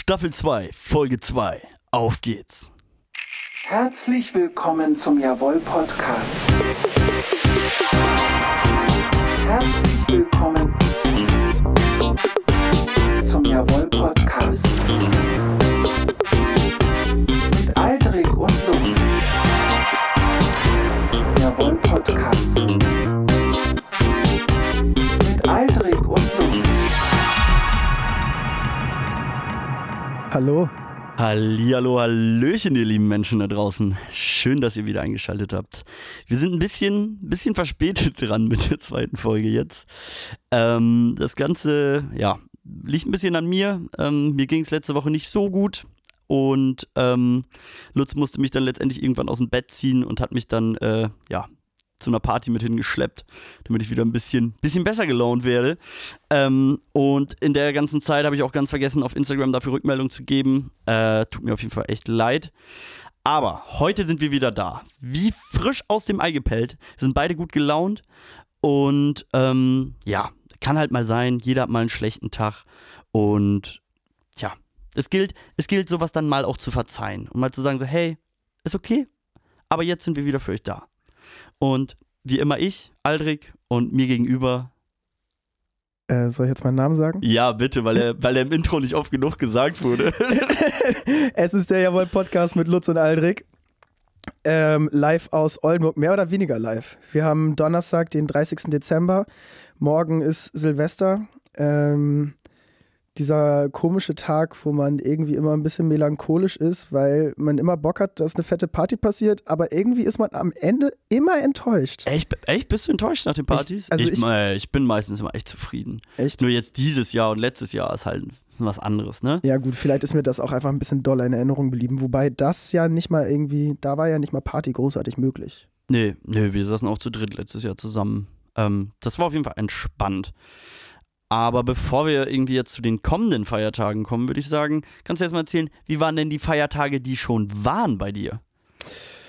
Staffel 2, Folge 2. Auf geht's. Herzlich willkommen zum Jawohl Podcast. Herzlich willkommen zum Jawohl Podcast. Mit Aldrich und Lutz. Jawohl Podcast. Hallo. Hallihallo, Hallöchen, ihr lieben Menschen da draußen. Schön, dass ihr wieder eingeschaltet habt. Wir sind ein bisschen, bisschen verspätet dran mit der zweiten Folge jetzt. Ähm, das Ganze, ja, liegt ein bisschen an mir. Ähm, mir ging es letzte Woche nicht so gut. Und ähm, Lutz musste mich dann letztendlich irgendwann aus dem Bett ziehen und hat mich dann, äh, ja, zu einer Party mit hingeschleppt, damit ich wieder ein bisschen, bisschen besser gelaunt werde. Ähm, und in der ganzen Zeit habe ich auch ganz vergessen, auf Instagram dafür Rückmeldung zu geben. Äh, tut mir auf jeden Fall echt leid. Aber heute sind wir wieder da. Wie frisch aus dem Ei gepellt. Wir sind beide gut gelaunt. Und ähm, ja, kann halt mal sein, jeder hat mal einen schlechten Tag. Und tja, es gilt, es gilt sowas dann mal auch zu verzeihen. Und mal zu sagen, so, hey, ist okay. Aber jetzt sind wir wieder für euch da. Und wie immer ich, Aldrich, und mir gegenüber. Äh, soll ich jetzt meinen Namen sagen? Ja, bitte, weil er, weil er im Intro nicht oft genug gesagt wurde. es ist der Jawohl Podcast mit Lutz und Aldrich. Ähm, live aus Oldenburg, mehr oder weniger live. Wir haben Donnerstag, den 30. Dezember. Morgen ist Silvester. Ähm, dieser komische Tag, wo man irgendwie immer ein bisschen melancholisch ist, weil man immer Bock hat, dass eine fette Party passiert, aber irgendwie ist man am Ende immer enttäuscht. Echt, echt bist du enttäuscht nach den Partys? Ich- also ich, ich- me- ich bin meistens immer echt zufrieden. Echt? Nur jetzt dieses Jahr und letztes Jahr ist halt was anderes, ne? Ja, gut, vielleicht ist mir das auch einfach ein bisschen doller in Erinnerung geblieben, wobei das ja nicht mal irgendwie, da war ja nicht mal Party großartig möglich. Nee, nee, wir saßen auch zu dritt letztes Jahr zusammen. Ähm, das war auf jeden Fall entspannt. Aber bevor wir irgendwie jetzt zu den kommenden Feiertagen kommen, würde ich sagen, kannst du jetzt mal erzählen, wie waren denn die Feiertage, die schon waren bei dir?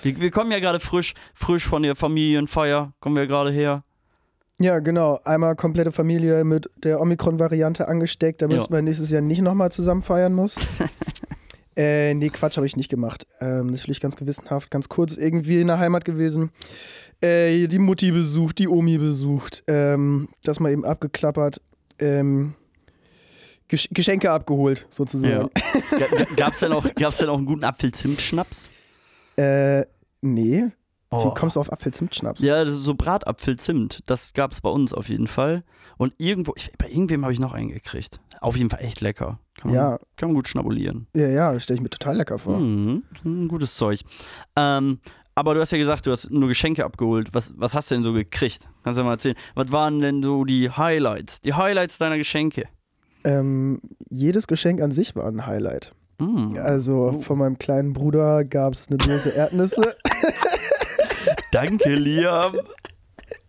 Wir, wir kommen ja gerade frisch, frisch von der Familienfeier, kommen wir gerade her. Ja, genau. Einmal komplette Familie mit der Omikron-Variante angesteckt, damit Ja. man nächstes Jahr nicht nochmal zusammen feiern muss. äh, nee, Quatsch habe ich nicht gemacht. Ähm, natürlich ganz gewissenhaft, ganz kurz irgendwie in der Heimat gewesen. Äh, die Mutti besucht, die Omi besucht. Ähm, das mal eben abgeklappert. Ähm, Gesch Geschenke abgeholt, sozusagen. Gab es denn, auch- gab's denn auch einen guten Apfel-Zimt-Schnaps? Äh, nee. Oh. Wie kommst du auf Apfelzimtschnaps? Ja, das ist so Bratapfel-Zimt. Das gab es bei uns auf jeden Fall. Und irgendwo, ich, bei irgendwem habe ich noch einen gekriegt. Auf jeden Fall echt lecker. Kann man, Ja. kann man gut schnabulieren. Ja, ja, stelle ich mir total lecker vor. Mhm, ein gutes Zeug. Ähm, aber du hast ja gesagt, du hast nur Geschenke abgeholt. Was, was hast du denn so gekriegt? Kannst du mal erzählen? Was waren denn so die Highlights? Die Highlights deiner Geschenke? Ähm, jedes Geschenk an sich war ein Highlight. Mm. Also Oh. von meinem kleinen Bruder gab es eine Dose Erdnüsse. Danke, Liam.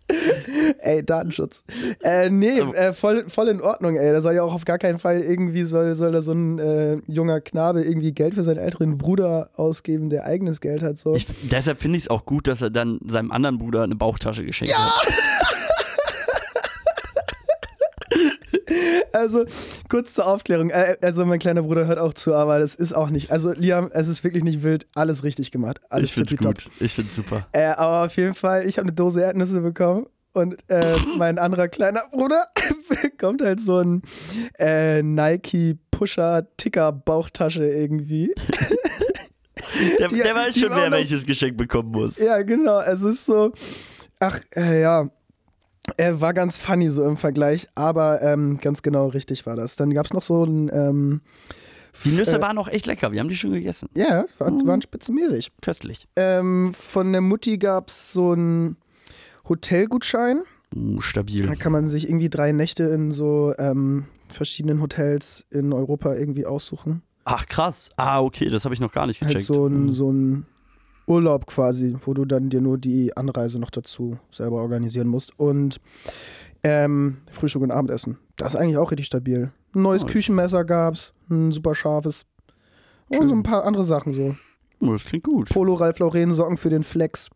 ey, Datenschutz. Äh, nee, Aber- äh, voll, voll in Ordnung, ey. Da soll ja auch auf gar keinen Fall irgendwie, soll, soll da so ein äh, junger Knabe irgendwie Geld für seinen älteren Bruder ausgeben, der eigenes Geld hat. So. Ich, deshalb finde ich es auch gut, dass er dann seinem anderen Bruder eine Bauchtasche geschenkt hat. Also, kurz zur Aufklärung. Äh, also, mein kleiner Bruder hört auch zu, aber das ist auch nicht. Also, Liam, es ist wirklich nicht wild. Alles richtig gemacht. Alles Ich finde es tippitopp. gut. Ich finde es super. Äh, aber auf jeden Fall, ich habe eine Dose Erdnüsse bekommen und äh, mein anderer kleiner Bruder bekommt halt so ein äh, Nike Pusher Ticker Bauchtasche irgendwie. Der, Die- der weiß schon, wer welches Geschenk bekommen muss. Ja, genau. Es ist so, ach äh, ja, er war ganz funny so im Vergleich, aber ähm, ganz genau richtig war das. Dann gab es noch so ein, ähm, Die Nüsse äh, waren auch echt lecker. Wir haben die schon gegessen. ja, war, Mhm. waren spitzenmäßig. Köstlich. Ähm, von der Mutti gab es so einen Hotelgutschein. Uh, stabil. Da kann man sich irgendwie drei Nächte in so ähm, verschiedenen Hotels in Europa irgendwie aussuchen. Ach krass. Ah, okay, das habe ich noch gar nicht Halt gecheckt. so ein, Mhm. so ein Urlaub quasi, wo du dann dir nur die Anreise noch dazu selber organisieren musst. Und ähm, Frühstück und Abendessen. Das ist eigentlich auch richtig stabil. Ein neues Nice. Küchenmesser gab's, ein super scharfes. Und so ein paar andere Sachen so. Oh, das klingt gut. Polo Ralph Lauren Socken für den Flex.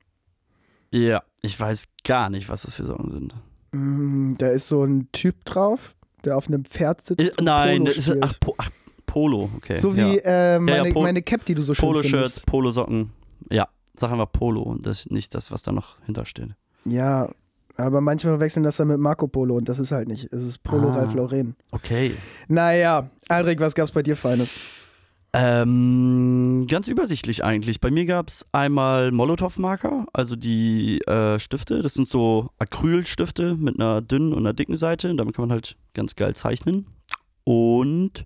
Ja, ich weiß gar nicht, was das für Sorgen sind. Mm, Da ist so ein Typ drauf, der auf einem Pferd sitzt. Ist, und nein, Polo das ist, ach, po, ach, Polo, okay. So wie ja. äh, meine, ja, Pol- meine Cap, die du so schön Polo-Shirts, findest. Polo-Socken. Ja, sag einfach Polo und das nicht das, was da noch hintersteht. Ja, aber manche verwechseln das dann mit Marco Polo und das ist halt nicht. Es ist Polo Ah. Ralph Lauren. Okay. Naja, Aldrich, was gab's bei dir Feines? Ähm, ganz übersichtlich eigentlich. Bei mir gab es einmal Molotow-Marker, also die äh, Stifte. Das sind so Acrylstifte mit einer dünnen und einer dicken Seite. Damit kann man halt ganz geil zeichnen. Und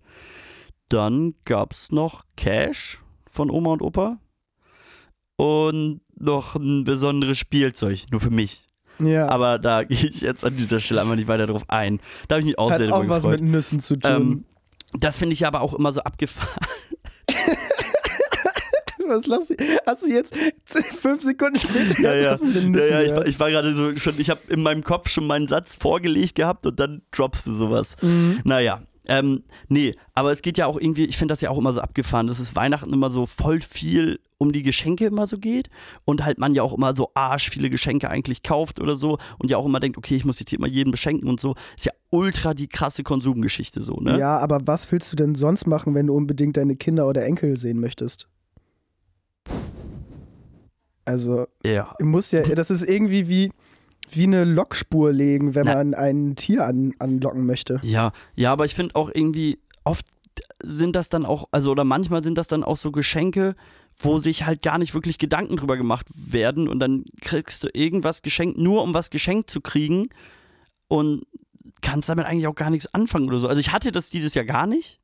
dann gab es noch Cash von Oma und Opa. Und noch ein besonderes Spielzeug, nur für mich. Ja, Aber da gehe ich jetzt an dieser Stelle einmal nicht weiter drauf ein. Da habe ich mich auch hat sehr auch was gefreut. mit Nüssen zu tun. Ähm, das finde ich aber auch immer so abgefahren. was lass Hast du jetzt fünf Sekunden später Ja, ja. das mit den Ja, Nüssen ja, ich, gehört? war- ich war gerade so schon, ich habe in meinem Kopf schon meinen Satz vorgelegt gehabt und dann droppst du sowas. Mhm. Naja, ähm, nee, aber es geht ja auch irgendwie, ich finde das ja auch immer so abgefahren, dass es Weihnachten immer so voll viel um die Geschenke immer so geht und halt man ja auch immer so arsch viele Geschenke eigentlich kauft oder so und ja auch immer denkt, okay, ich muss jetzt hier immer jeden beschenken und so. Ist ja ultra die krasse Konsumgeschichte so, ne? Ja, aber was willst du denn sonst machen, wenn du unbedingt deine Kinder oder Enkel sehen möchtest? Also, Ja. muss ja, das ist irgendwie wie, wie eine Lockspur legen, wenn Na. man ein Tier an, anlocken möchte. Ja, ja, aber ich finde auch irgendwie, oft sind das dann auch, also oder manchmal sind das dann auch so Geschenke, wo sich halt gar nicht wirklich Gedanken drüber gemacht werden und dann kriegst du irgendwas geschenkt, nur um was geschenkt zu kriegen und kannst damit eigentlich auch gar nichts anfangen oder so. Also ich hatte das dieses Jahr gar nicht.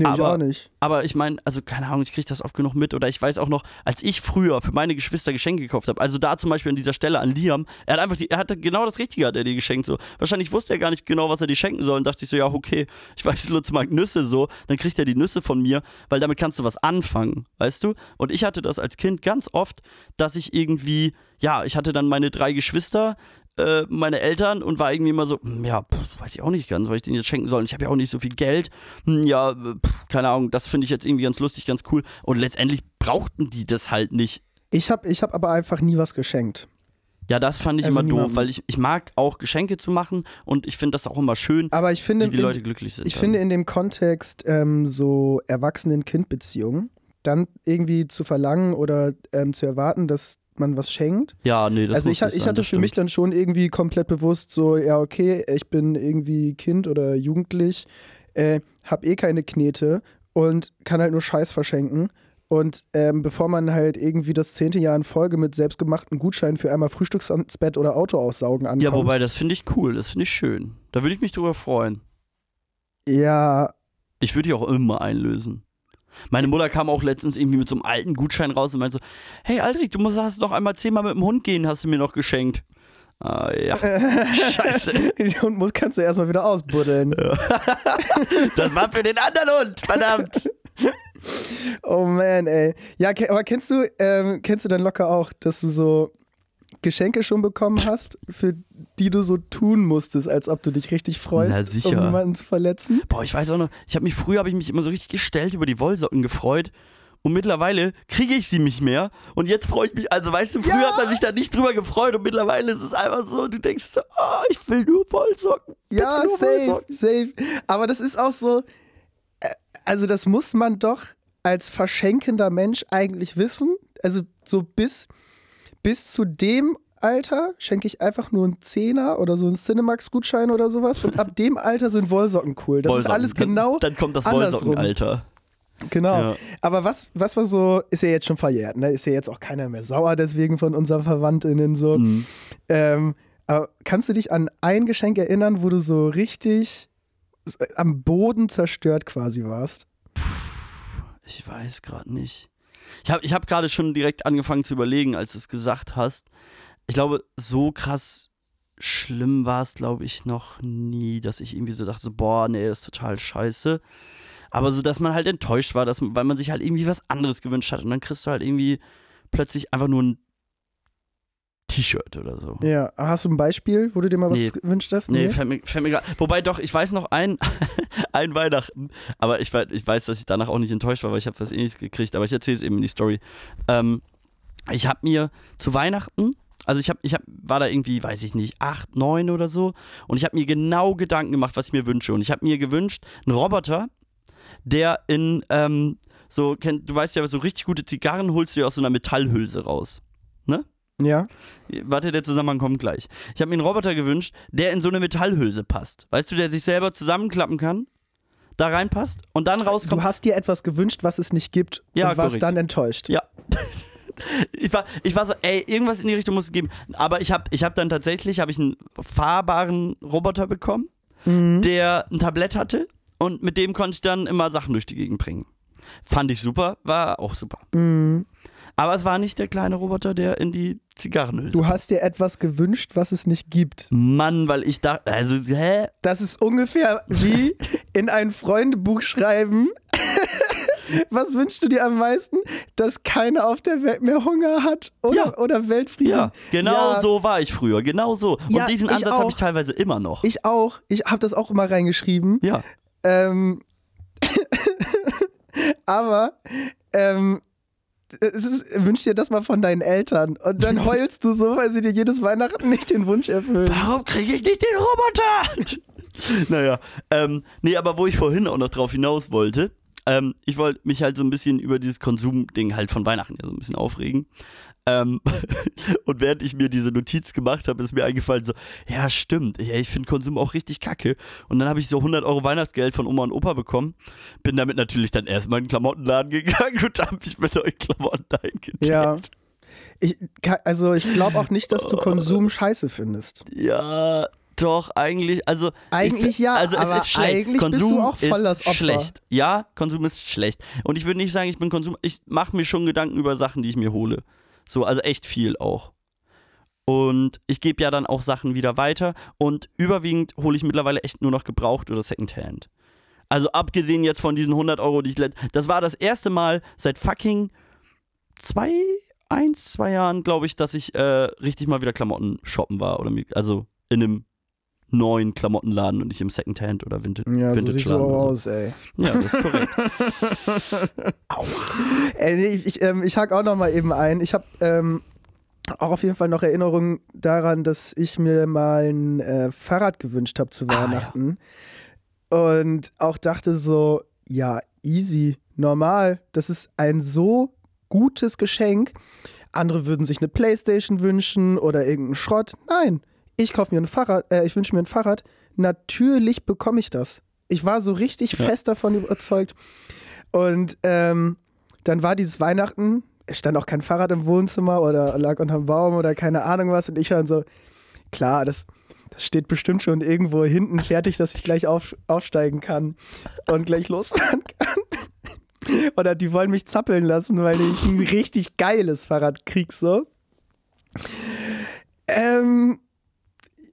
Nee, ich Aber- auch nicht. Aber ich meine, also keine Ahnung, ich kriege das oft genug mit. Oder ich weiß auch noch, als ich früher für meine Geschwister Geschenke gekauft habe, also da zum Beispiel an dieser Stelle an Liam, er hat einfach, die, er hatte genau das Richtige, hat er dir geschenkt. So. Wahrscheinlich wusste er gar nicht genau, was er dir schenken soll und dachte sich so, ja, okay, ich weiß, Lutz mag Nüsse so, dann kriegt er die Nüsse von mir, weil damit kannst du was anfangen, weißt du? Und ich hatte das als Kind ganz oft, dass ich irgendwie, ja, ich hatte dann meine drei Geschwister, äh, meine Eltern und war irgendwie immer so, hm, ja, pff, weiß ich auch nicht ganz, was ich denen jetzt schenken soll. Und Ich habe ja auch nicht so viel Geld. Hm, ja, äh, pff, keine Ahnung, das finde ich jetzt irgendwie ganz lustig, ganz cool. Und letztendlich brauchten die das halt nicht. Ich habe ich hab aber einfach nie was geschenkt. Ja, das fand ich Also immer doof, niemandem. weil ich, ich mag auch Geschenke zu machen und ich finde das auch immer schön, Aber ich finde, wie die in- Leute glücklich sind. ich dann. finde in dem Kontext ähm, so Erwachsenen-Kind-Beziehungen, dann irgendwie zu verlangen oder ähm, zu erwarten, dass man was schenkt. ja, nee, das also ich, ich hatte für mich dann schon irgendwie komplett bewusst so, ja okay, ich bin irgendwie Kind oder Jugendlich, äh, hab eh keine Knete und kann halt nur Scheiß verschenken. Und ähm, bevor man halt irgendwie das zehnte Jahr in Folge mit selbstgemachten Gutscheinen für einmal Frühstücksbett oder Auto aussaugen ankommt. Ja, wobei, das finde ich cool, das finde ich schön. Da würde ich mich drüber freuen. Ja, Ich würde die auch immer einlösen. Meine Mutter kam auch letztens irgendwie mit so einem alten Gutschein raus und meinte so, hey Aldrich, du musst hast noch einmal zehnmal mit dem Hund gehen, hast du mir noch geschenkt. Ah ja, scheiße. den Hund muss, kannst du erstmal wieder ausbuddeln. Das war für den anderen Hund, verdammt. Oh man, ey. Ja, aber kennst du, ähm, kennst du dann locker auch, dass du so Geschenke schon bekommen hast, für die du so tun musstest, als ob du dich richtig freust, um niemanden zu verletzen? Boah, ich weiß auch noch, ich habe mich früher habe ich mich immer so richtig gestellt über die Wollsocken gefreut. Und mittlerweile kriege ich sie nicht mehr. Und jetzt freue ich mich, also weißt du, früher Ja. hat man sich da nicht drüber gefreut und mittlerweile ist es einfach so, du denkst so, oh, ich will nur Wollsocken. Ja, nur safe, Wollsocken. safe. Aber das ist auch so, äh, also das muss man doch als verschenkender Mensch eigentlich wissen. Also so bis, bis zu dem Alter schenke ich einfach nur einen Zehner oder so einen Cinemax-Gutschein oder sowas. Und ab dem Alter sind Wollsocken cool. Das Wollsocken. ist alles genau Dann, dann kommt das. Wollsockenalter. Genau. Ja. Aber was, was war so, ist ja jetzt schon verjährt, ne? Ist ja jetzt auch keiner mehr sauer deswegen von unseren Verwandtinnen so. Mhm. Ähm, aber kannst du dich an ein Geschenk erinnern, wo du so richtig am Boden zerstört quasi warst? Ich weiß gerade nicht. Ich habe ich hab gerade schon direkt angefangen zu überlegen, als du es gesagt hast. Ich glaube, so krass schlimm war es, glaube ich, noch nie, dass ich irgendwie so dachte, so, boah, nee, das ist total scheiße. Aber so, dass man halt enttäuscht war, dass, weil man sich halt irgendwie was anderes gewünscht hat. Und dann kriegst du halt irgendwie plötzlich einfach nur ein T-Shirt oder so. Ja, hast du ein Beispiel, wo du dir mal was Nee. gewünscht hast? Nee, fällt mir, fällt mir grad, Wobei doch, ich weiß noch ein, ein Weihnachten, aber ich, ich weiß, dass ich danach auch nicht enttäuscht war, weil ich habe was ähnliches gekriegt, aber ich erzähle es eben in die Story. Ähm, ich habe mir zu Weihnachten, also ich, hab, ich hab, war da irgendwie, weiß ich nicht, acht, neun oder so und ich habe mir genau Gedanken gemacht, was ich mir wünsche und ich habe mir gewünscht, einen Roboter, der in ähm, so, kennt, du weißt ja, so richtig gute Zigarren holst du ja aus so einer Metallhülse raus. Ja. Warte, der Zusammenhang kommt gleich. Ich habe mir einen Roboter gewünscht, der in so eine Metallhülse passt. Weißt du, der sich selber zusammenklappen kann, da reinpasst und dann rauskommt. Du hast dir etwas gewünscht, was es nicht gibt Ja, und warst korrekt. dann enttäuscht. Ja. Ich war, ich war so, ey, irgendwas in die Richtung muss es geben. Aber ich habe ich hab dann tatsächlich hab ich einen fahrbaren Roboter bekommen, Mhm. der ein Tablett hatte und mit dem konnte ich dann immer Sachen durch die Gegend bringen. Fand ich super, war auch super. Mhm. Aber es war nicht der kleine Roboter, der in die Zigarrenhülse. Du hast dir etwas gewünscht, was es nicht gibt. Mann, weil ich dachte, also, hä? Das ist ungefähr wie in ein Freundebuch schreiben. Was wünschst du dir am meisten? Dass keiner auf der Welt mehr Hunger hat oder, Ja. oder Weltfrieden? Ja, genau Ja, so war ich früher, genau so. Und Ja, diesen Ansatz habe ich teilweise immer noch. Ich auch. Ich habe das auch immer reingeschrieben. ja. Ähm, aber ähm, ist, wünsch dir das mal von deinen Eltern und dann heulst du so, weil sie dir jedes Weihnachten nicht den Wunsch erfüllen. Warum kriege ich nicht den Roboter? naja, ähm, nee, aber wo ich vorhin auch noch drauf hinaus wollte, ähm, ich wollte mich halt so ein bisschen über dieses Konsumding halt von Weihnachten ja so ein bisschen aufregen. Ähm, und während ich mir diese Notiz gemacht habe, ist mir eingefallen so, ja stimmt, ja, ich finde Konsum auch richtig kacke. Und dann habe ich so 100 Euro Weihnachtsgeld von Oma und Opa bekommen, bin damit natürlich dann erstmal in den Klamottenladen gegangen und habe mich mit neuen Klamotten eingedeckt. Ja. Ich, also ich glaube auch nicht, dass du Konsum scheiße findest. Ja, doch, eigentlich, also. Eigentlich ich, ja, also es aber ist schlecht. eigentlich bist Konsum du auch voll das Opfer. schlecht. Ja, Konsum ist schlecht. Und ich würde nicht sagen, ich bin Konsum. Ich mache mir schon Gedanken über Sachen, die ich mir hole. So, also echt viel auch. Und ich gebe ja dann auch Sachen wieder weiter. Und überwiegend hole ich mittlerweile echt nur noch gebraucht oder Secondhand. Also abgesehen jetzt von diesen 100 Euro, die ich letzt. Das war das erste Mal seit fucking zwei, eins, zwei Jahren, glaube ich, dass ich äh, richtig mal wieder Klamotten shoppen war. Oder also in einem neuen Klamottenladen und nicht im Secondhand oder Vintage. Ja, so Vintage siehst du auch aus, ey. so. Ja, das ist korrekt. Ey, nee, ich, ich, ähm, ich hake auch noch mal eben ein. Ich habe ähm, auch auf jeden Fall noch Erinnerungen daran, dass ich mir mal ein äh, Fahrrad gewünscht habe zu Ah, ja. Weihnachten. Und auch dachte so, ja, easy, normal. Das ist ein so gutes Geschenk. Andere würden sich eine Playstation wünschen oder irgendeinen Schrott. Nein, ich kaufe mir ein Fahrrad, äh, ich wünsche mir ein Fahrrad. Natürlich bekomme ich das. Ich war so richtig Ja. fest davon überzeugt. Und ähm, dann war dieses Weihnachten, es stand auch kein Fahrrad im Wohnzimmer oder lag unterm Baum oder keine Ahnung was. Und ich dann so, klar, das, das steht bestimmt schon irgendwo hinten fertig, dass ich gleich auf, aufsteigen kann und gleich losfahren kann. Oder die wollen mich zappeln lassen, weil ich ein richtig geiles Fahrrad krieg, so. Ähm,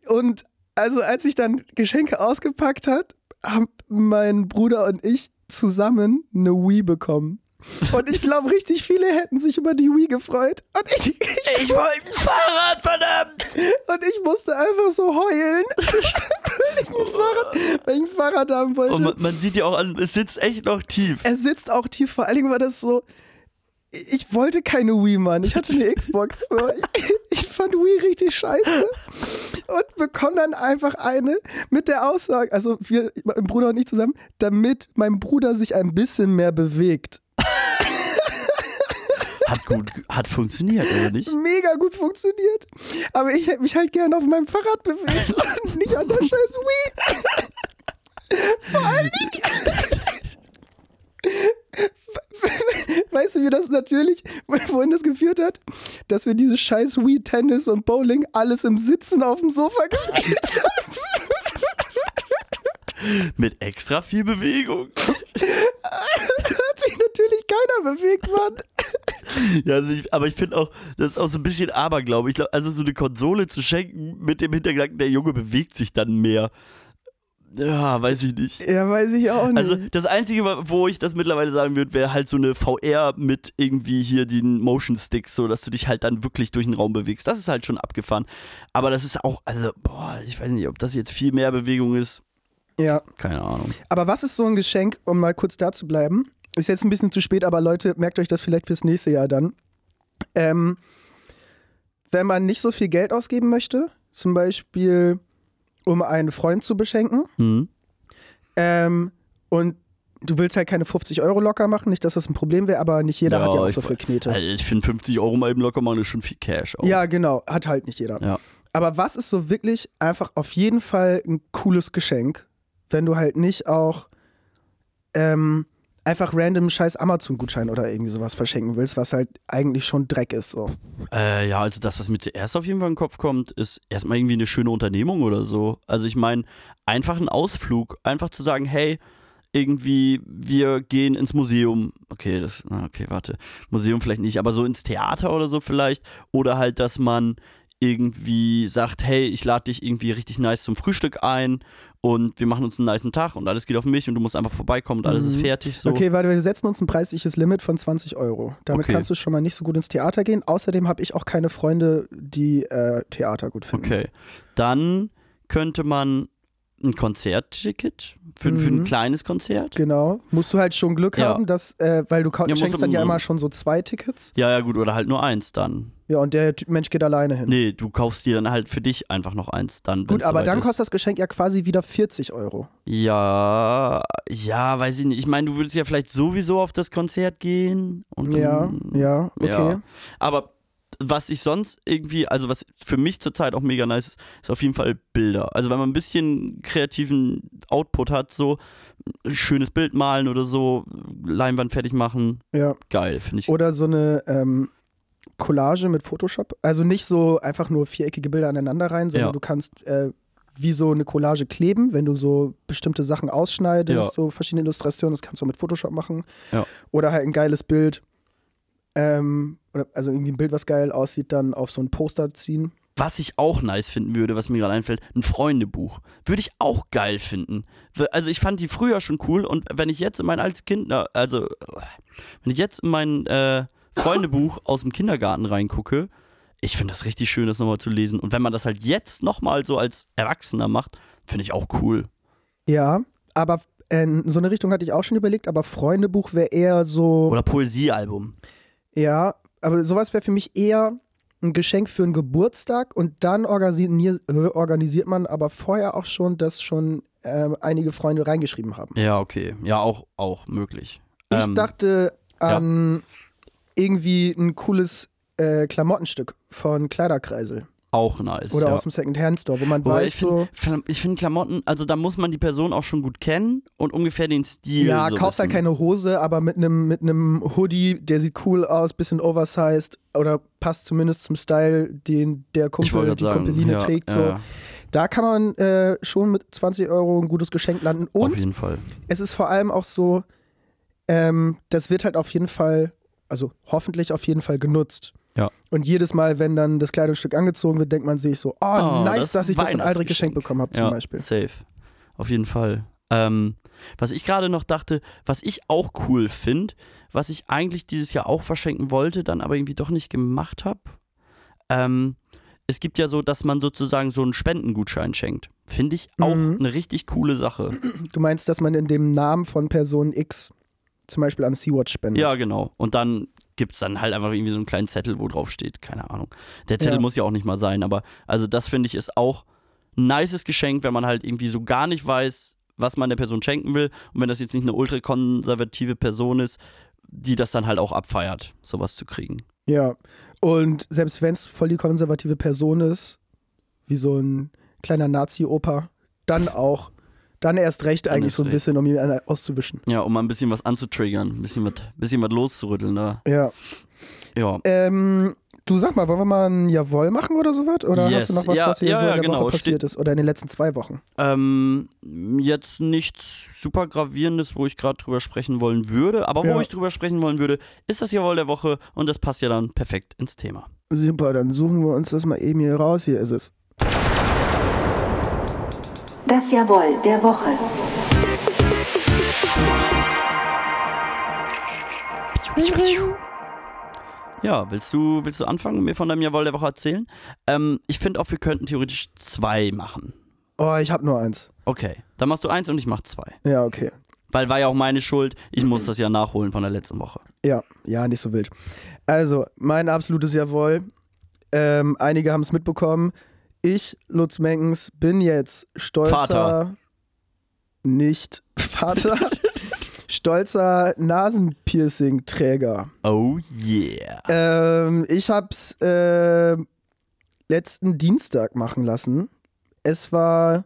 und also als ich dann Geschenke ausgepackt hat, haben mein Bruder und ich zusammen eine Wii bekommen. Und ich glaube, richtig viele hätten sich über die Wii gefreut. Und ich, ich, ich wollte ein Fahrrad, verdammt! und ich musste einfach so heulen, weil, ich ein Fahrrad, weil ich ein Fahrrad haben wollte. Und man, man sieht ja auch an, es sitzt echt noch tief. er sitzt auch tief. Vor allen Dingen war das so. Ich wollte keine Wii, Mann. Ich hatte eine Xbox. So. Ich, ich fand Wii richtig scheiße. Und bekomme dann einfach eine mit der Aussage, also wir, mein Bruder und ich zusammen, damit mein Bruder sich ein bisschen mehr bewegt. Hat gut, hat funktioniert, oder nicht? Mega gut funktioniert. Aber ich hätte mich halt gerne auf meinem Fahrrad bewegt und nicht an der scheiß Wii. Vor allen Dingen. Weißt du, wie das natürlich, wohin das geführt hat? Dass wir dieses scheiß Wii, Tennis und Bowling alles im Sitzen auf dem Sofa gespielt haben. Mit extra viel Bewegung. hat sich natürlich keiner bewegt, Mann. Ja, also ich, aber ich finde auch, das ist auch so ein bisschen Aberglaube. Ich glaube, also so eine Konsole zu schenken mit dem Hintergedanken, der Junge bewegt sich dann mehr. Ja, weiß ich nicht. Ja, weiß ich auch nicht. Also das Einzige, wo ich das mittlerweile sagen würde, wäre halt so eine VR mit irgendwie hier den Motion Sticks, so dass du dich halt dann wirklich durch den Raum bewegst. Das ist halt schon abgefahren. Aber das ist auch, also, boah, ich weiß nicht, ob das jetzt viel mehr Bewegung ist. ja. Keine Ahnung. Aber was ist so ein Geschenk, um mal kurz da zu bleiben? Ist jetzt ein bisschen zu spät, aber Leute, merkt euch das vielleicht fürs nächste Jahr dann. Ähm, wenn man nicht so viel Geld ausgeben möchte, zum Beispiel um einen Freund zu beschenken, Hm? ähm, und du willst halt keine 50 Euro locker machen, nicht, dass das ein Problem wäre, aber nicht jeder Ja, hat ja auch so viel Knete. Also ich finde 50 Euro mal eben locker machen ist schon viel Cash. Auch. Ja, genau, hat halt nicht jeder. Ja. Aber was ist so wirklich einfach auf jeden Fall ein cooles Geschenk, wenn du halt nicht auch ähm, einfach random scheiß Amazon-Gutschein oder irgendwie sowas verschenken willst, was halt eigentlich schon Dreck ist. So. Äh, ja, also das, was mir zuerst auf jeden Fall in den Kopf kommt, ist erstmal irgendwie eine schöne Unternehmung oder so. Also ich meine, einfach ein Ausflug, einfach zu sagen, hey, irgendwie, wir gehen ins Museum. Okay, das, okay, warte. Museum vielleicht nicht, aber so ins Theater oder so vielleicht. Oder halt, dass man irgendwie sagt, hey, ich lade dich irgendwie richtig nice zum Frühstück ein und wir machen uns einen niceen Tag und alles geht auf mich und du musst einfach vorbeikommen und alles ist Mhm. fertig. So. Okay, weil wir setzen uns ein preisliches Limit von 20 Euro. Damit Okay. kannst du schon mal nicht so gut ins Theater gehen. Außerdem habe ich auch keine Freunde, die äh, Theater gut finden. Okay. Dann könnte man ein Konzertticket für, für ein Mhm. kleines Konzert. Genau. Musst du halt schon Glück Ja. haben, dass, äh, weil du Ja, schenkst dann ja immer schon so zwei Tickets. Ja, ja, gut, oder halt nur eins dann. Ja, und der Mensch geht alleine hin. Nee, du kaufst dir dann halt für dich einfach noch eins. Dann, Gut, aber dann ist. kostet das Geschenk ja quasi wieder 40 Euro. Ja, ja, weiß ich nicht. Ich meine, du würdest ja vielleicht sowieso auf das Konzert gehen. Und Ja, dann, ja, okay. Ja. Aber was ich sonst irgendwie, also was für mich zurzeit auch mega nice ist, ist auf jeden Fall Bilder. Also wenn man ein bisschen kreativen Output hat, so schönes Bild malen oder so, Leinwand fertig machen, Ja. geil, finde ich. Oder so eine ähm, Collage mit Photoshop. Also nicht so einfach nur viereckige Bilder aneinander rein, sondern Ja. du kannst äh, wie so eine Collage kleben, wenn du so bestimmte Sachen ausschneidest, Ja. so verschiedene Illustrationen, das kannst du mit Photoshop machen. Ja. Oder halt ein geiles Bild, ähm, oder, also irgendwie ein Bild, was geil aussieht, dann auf so ein Poster ziehen. Was ich auch nice finden würde, was mir gerade einfällt, ein Freundebuch. Würde ich auch geil finden. Also ich fand die früher schon cool und wenn ich jetzt in mein altes Kind, also äh, wenn ich jetzt in mein äh, Freundebuch aus dem Kindergarten reingucke, ich finde das richtig schön, das nochmal zu lesen. Und wenn man das halt jetzt nochmal so als Erwachsener macht, finde ich auch cool. Ja, aber in so eine Richtung hatte ich auch schon überlegt, aber Freundebuch wäre eher so. Oder Poesiealbum. Ja, aber sowas wäre für mich eher ein Geschenk für einen Geburtstag und dann organisier, äh, organisiert man aber vorher auch schon, dass schon ähm, einige Freunde reingeschrieben haben. Ja, okay. Ja, auch, auch möglich. Ich Ähm, dachte an irgendwie ein cooles äh, Klamottenstück von Kleiderkreisel Auch nice. oder ja. aus dem Second-Hand-Store, wo man Wobei weiß ich so, finde, ich finde Klamotten, also da muss man die Person auch schon gut kennen und ungefähr den Stil. ja, so kaufst halt keine Hose, aber mit einem mit Hoodie, der sieht cool aus, bisschen oversized oder passt zumindest zum Style, den der Kumpel, die sagen, Kumpeline ja, trägt. So. ja, Da kann man äh, schon mit 20 Euro ein gutes Geschenk landen. auf Und jeden Fall. es ist vor allem auch so, ähm, das wird halt auf jeden Fall, also hoffentlich auf jeden Fall genutzt. Ja. Und jedes Mal, wenn dann das Kleidungsstück angezogen wird, denkt man sich so, oh, Oh, nice, das dass ich das von Aldrich geschenkt bekommen habe, zum ja, Beispiel. safe. Auf jeden Fall. Ähm, was ich gerade noch dachte, was ich auch cool finde, was ich eigentlich dieses Jahr auch verschenken wollte, dann aber irgendwie doch nicht gemacht habe. Ähm, es gibt ja so, dass man sozusagen so einen Spendengutschein schenkt. Finde ich auch Mhm. eine richtig coole Sache. Du meinst, dass man in dem Namen von Person X zum Beispiel an Sea-Watch spendet? Ja, genau. Und dann gibt es dann halt einfach irgendwie so einen kleinen Zettel, wo drauf steht, keine Ahnung. Der Zettel Ja. muss ja auch nicht mal sein, aber also das finde ich ist auch ein nices Geschenk, wenn man halt irgendwie so gar nicht weiß, was man der Person schenken will. Und wenn das jetzt nicht eine ultrakonservative Person ist, die das dann halt auch abfeiert, sowas zu kriegen. Ja. Und selbst wenn es voll die konservative Person ist, wie so ein kleiner Nazi-Opa, dann auch, dann erst recht eigentlich so ein recht. bisschen, um ihn auszuwischen. Ja, um mal ein bisschen was anzutriggern, ein bisschen was, bisschen was loszurütteln da. Ja. Ja. Ähm, du sag mal, wollen wir mal ein Jawohl machen oder sowas? Oder Yes. hast du noch was, Ja, was dir ja, so in ja, der genau. Woche passiert ist oder in den letzten zwei Wochen? Ähm, jetzt nichts super gravierendes, wo ich gerade drüber sprechen wollen würde, aber wo Ja. ich drüber sprechen wollen würde, ist das Jawohl der Woche und das passt ja dann perfekt ins Thema. Super, dann suchen wir uns das mal eben hier raus. Hier ist es. Das Jawohl der Woche. Ja, willst du, willst du anfangen und mir von deinem Jawohl der Woche erzählen? Ähm, ich finde auch, wir könnten theoretisch zwei machen. Oh, ich habe nur eins. Okay, dann machst du eins und ich mach zwei. Ja, okay. Weil war ja auch meine Schuld, ich muss das ja nachholen von der letzten Woche. Ja, ja, nicht so wild. Also, mein absolutes Jawohl. Ähm, einige haben es mitbekommen. Ich, Lutz Menkens, bin jetzt stolzer Vater. nicht Vater. stolzer Nasenpiercing-Träger. Oh yeah. Ähm, ich hab's äh, letzten Dienstag machen lassen. Es war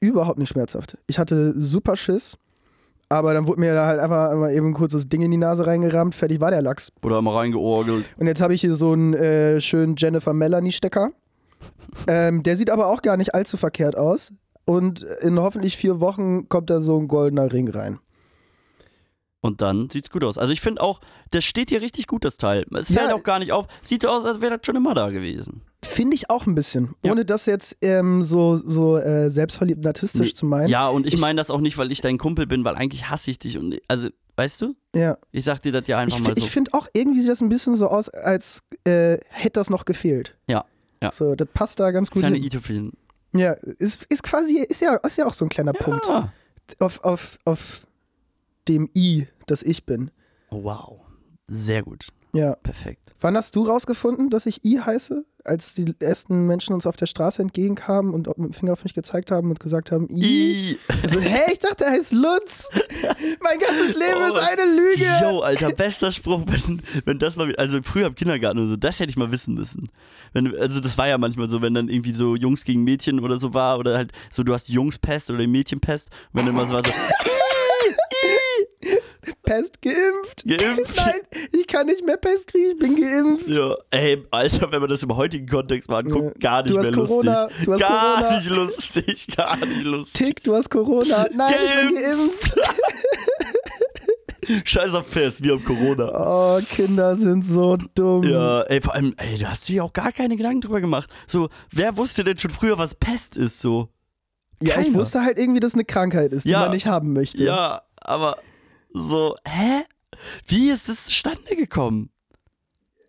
überhaupt nicht schmerzhaft. Ich hatte super Schiss, aber dann wurde mir da halt einfach mal eben ein kurzes Ding in die Nase reingerammt, fertig war der Lachs. Oder mal reingeorgelt. Und jetzt habe ich hier so einen äh, schönen Jennifer Melanie-Stecker. Ähm, der sieht aber auch gar nicht allzu verkehrt aus. Und in hoffentlich vier Wochen kommt da so ein goldener Ring rein. Und dann sieht's gut aus. Also ich finde auch, das steht hier richtig gut, das Teil. Es Ja. fällt auch gar nicht auf. Sieht so aus, als wäre das schon immer da gewesen. Finde ich auch ein bisschen. Ja. Ohne das jetzt ähm, so, so äh, selbstverliebt narzisstisch Nee. zu meinen. Ja, und ich Ich- meine das auch nicht, weil ich dein Kumpel bin, weil eigentlich hasse ich dich. Und also, weißt du? ja. Ich sag dir das ja einfach Ich, mal so. ich finde auch, irgendwie sieht das ein bisschen so aus, als äh, hätte das noch gefehlt. Ja, ja. So, das passt da ganz gut Kleine. Itopin. Ja, ist, ist quasi, ist ja, ist ja auch so ein kleiner Punkt. Ja. Auf, auf, auf dem I, das ich bin. Oh, wow. Sehr gut. Ja. Perfekt. Wann hast du rausgefunden, dass ich I heiße? Als die ersten Menschen uns auf der Straße entgegenkamen und mit dem Finger auf mich gezeigt haben und gesagt haben, I. I. Also, hä, ich dachte, er heißt Lutz. mein ganzes Leben Oh, ist eine Lüge. Yo, Alter, bester Spruch, wenn, wenn das mal, also früher im Kindergarten und so, das hätte ich mal wissen müssen. Wenn, also das war ja manchmal so, wenn dann irgendwie so Jungs gegen Mädchen oder so war oder halt so, du hast Jungspest oder Mädchenpest und wenn dann immer so war so, Pest geimpft. geimpft. Nein, ich kann nicht mehr Pest kriegen, ich bin geimpft. Ja, ey, Alter, wenn man das im heutigen Kontext mal anguckt, gar nicht Du hast mehr Corona, lustig. du hast gar Corona. nicht lustig, gar nicht lustig. Tick, du hast Corona. Nein, ich bin Geimpft. geimpft. Scheiß auf Pest, wir haben Corona. Oh, Kinder sind so dumm. Ja, ey, vor allem, ey, da hast du dir auch gar keine Gedanken drüber gemacht. So, wer wusste denn schon früher, was Pest ist, so? Ja, ich Keiner. wusste halt irgendwie, dass es eine Krankheit ist, die Ja. man nicht haben möchte. Ja, aber so, hä? Wie ist das zustande gekommen?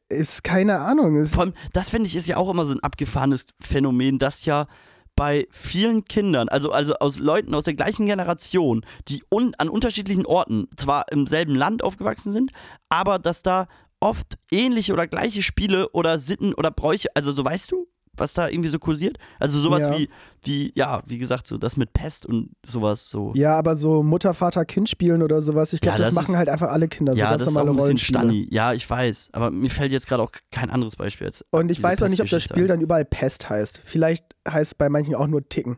Ist keine Ahnung. Ist, allem, das finde ich ist ja auch immer so ein abgefahrenes Phänomen, dass ja bei vielen Kindern, also, also aus Leuten aus der gleichen Generation, die un an unterschiedlichen Orten zwar im selben Land aufgewachsen sind, aber dass da oft ähnliche oder gleiche Spiele oder Sitten oder Bräuche, also so weißt du, was da irgendwie so kursiert? Also sowas Ja. wie, wie, ja, wie gesagt, so das mit Pest und sowas so. ja, aber so Mutter, Vater, Kind spielen oder sowas, ich glaube, Ja, das, das machen halt einfach alle Kinder, so ja, ganz das ist auch normale ein bisschen. Stanni. Ja, ich weiß. Aber mir fällt jetzt gerade auch kein anderes Beispiel als. Und ich weiß auch nicht, ob das Spiel dann überall Pest heißt. Vielleicht heißt es bei manchen auch nur Ticken.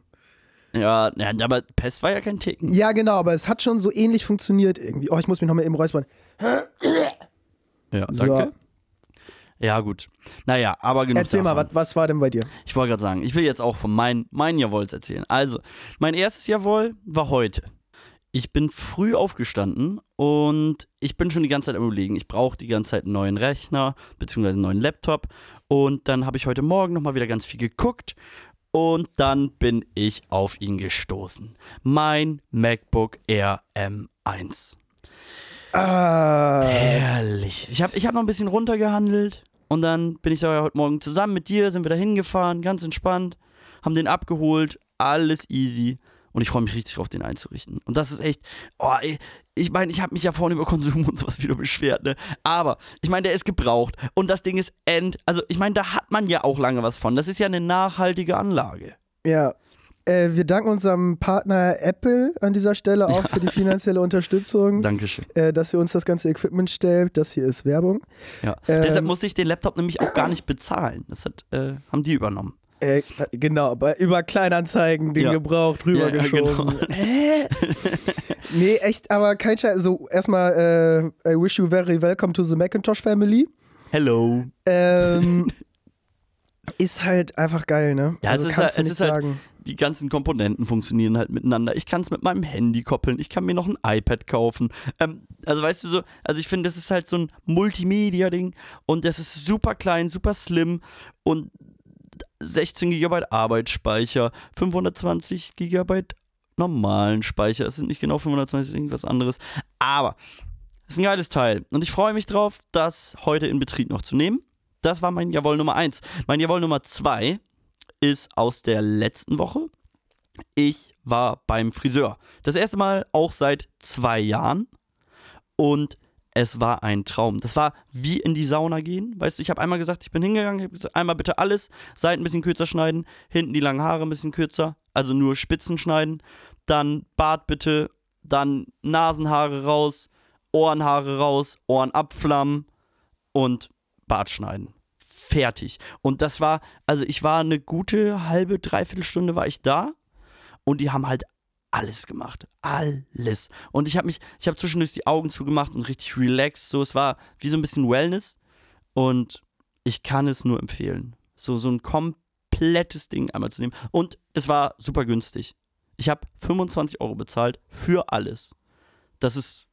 Ja, ja, aber Pest war ja kein Ticken. Ja, genau, aber es hat schon so ähnlich funktioniert irgendwie. Oh, ich muss mich nochmal eben räuspern. Ja, So. Ja, gut. Naja, aber genug Erzähl mal, davon. was, was war denn bei dir? Ich wollte gerade sagen, ich will jetzt auch von meinen, meinen Jawolls erzählen. Also, mein erstes Jawoll war heute. Ich bin früh aufgestanden und ich bin schon die ganze Zeit am überlegen, ich brauche die ganze Zeit einen neuen Rechner bzw. einen neuen Laptop. Und dann habe ich heute Morgen nochmal wieder ganz viel geguckt und dann bin ich auf ihn gestoßen. Mein MacBook Air M1. Ah, Herrlich. Ich habe ich hab noch ein bisschen runtergehandelt und dann bin ich da heute Morgen zusammen mit dir, sind wir da hingefahren, ganz entspannt, haben den abgeholt, alles easy und ich freue mich richtig drauf, den einzurichten. Und das ist echt, oh, ey, ich meine, ich habe mich ja vorhin über Konsum und sowas wieder beschwert, ne? Aber ich meine, der ist gebraucht und das Ding ist end, also ich meine, da hat man ja auch lange was von. Das ist ja eine nachhaltige Anlage. ja. Äh, wir danken unserem Partner Apple an dieser Stelle auch für die finanzielle Unterstützung, Dankeschön. äh, dass wir uns das ganze Equipment stellt. Das hier ist Werbung. Ja. Ähm, Deshalb musste ich den Laptop nämlich auch gar nicht bezahlen. Das hat, äh, haben die übernommen. Äh, genau, bei, über Kleinanzeigen den Ja. Gebrauch Ja, ja, rübergeschoben. genau. Hä? nee, echt, aber kein Scheiß. So, erstmal, äh, I wish you very welcome to the Macintosh Family. Hello. Ähm, ist halt einfach geil, ne? Ja, also es ist kannst halt- du es nicht ist halt- sagen. Die ganzen Komponenten funktionieren halt miteinander. Ich kann es mit meinem Handy koppeln, ich kann mir noch ein iPad kaufen. Ähm, also weißt du so, also ich finde, das ist halt so ein Multimedia-Ding und das ist super klein, super slim und 16 GB Arbeitsspeicher, 520 GB normalen Speicher. Es sind nicht genau 520, es ist irgendwas anderes. Aber es ist ein geiles Teil und ich freue mich drauf, das heute in Betrieb noch zu nehmen. Das war mein Jawohl Nummer 1. Mein Jawohl Nummer 2 ist aus der letzten Woche. Ich war beim Friseur. Das erste Mal auch seit zwei Jahren. Und es war ein Traum. Das war wie in die Sauna gehen. Weißt du, ich habe einmal gesagt, ich bin hingegangen, ich gesagt, einmal bitte alles, Seiten ein bisschen kürzer schneiden, hinten die langen Haare ein bisschen kürzer, also nur Spitzen schneiden, dann Bart bitte dann Nasenhaare raus, Ohrenhaare raus, Ohren abflammen und Bart schneiden. Fertig. Und das war, also ich war eine gute halbe, dreiviertel Stunde war ich da und die haben halt alles gemacht. Alles. Und ich habe mich, ich habe zwischendurch die Augen zugemacht und richtig relaxed. So, es war wie so ein bisschen Wellness. Und ich kann es nur empfehlen. So, so ein komplettes Ding einmal zu nehmen. Und es war super günstig. Ich habe 25 Euro bezahlt für alles. Das ist.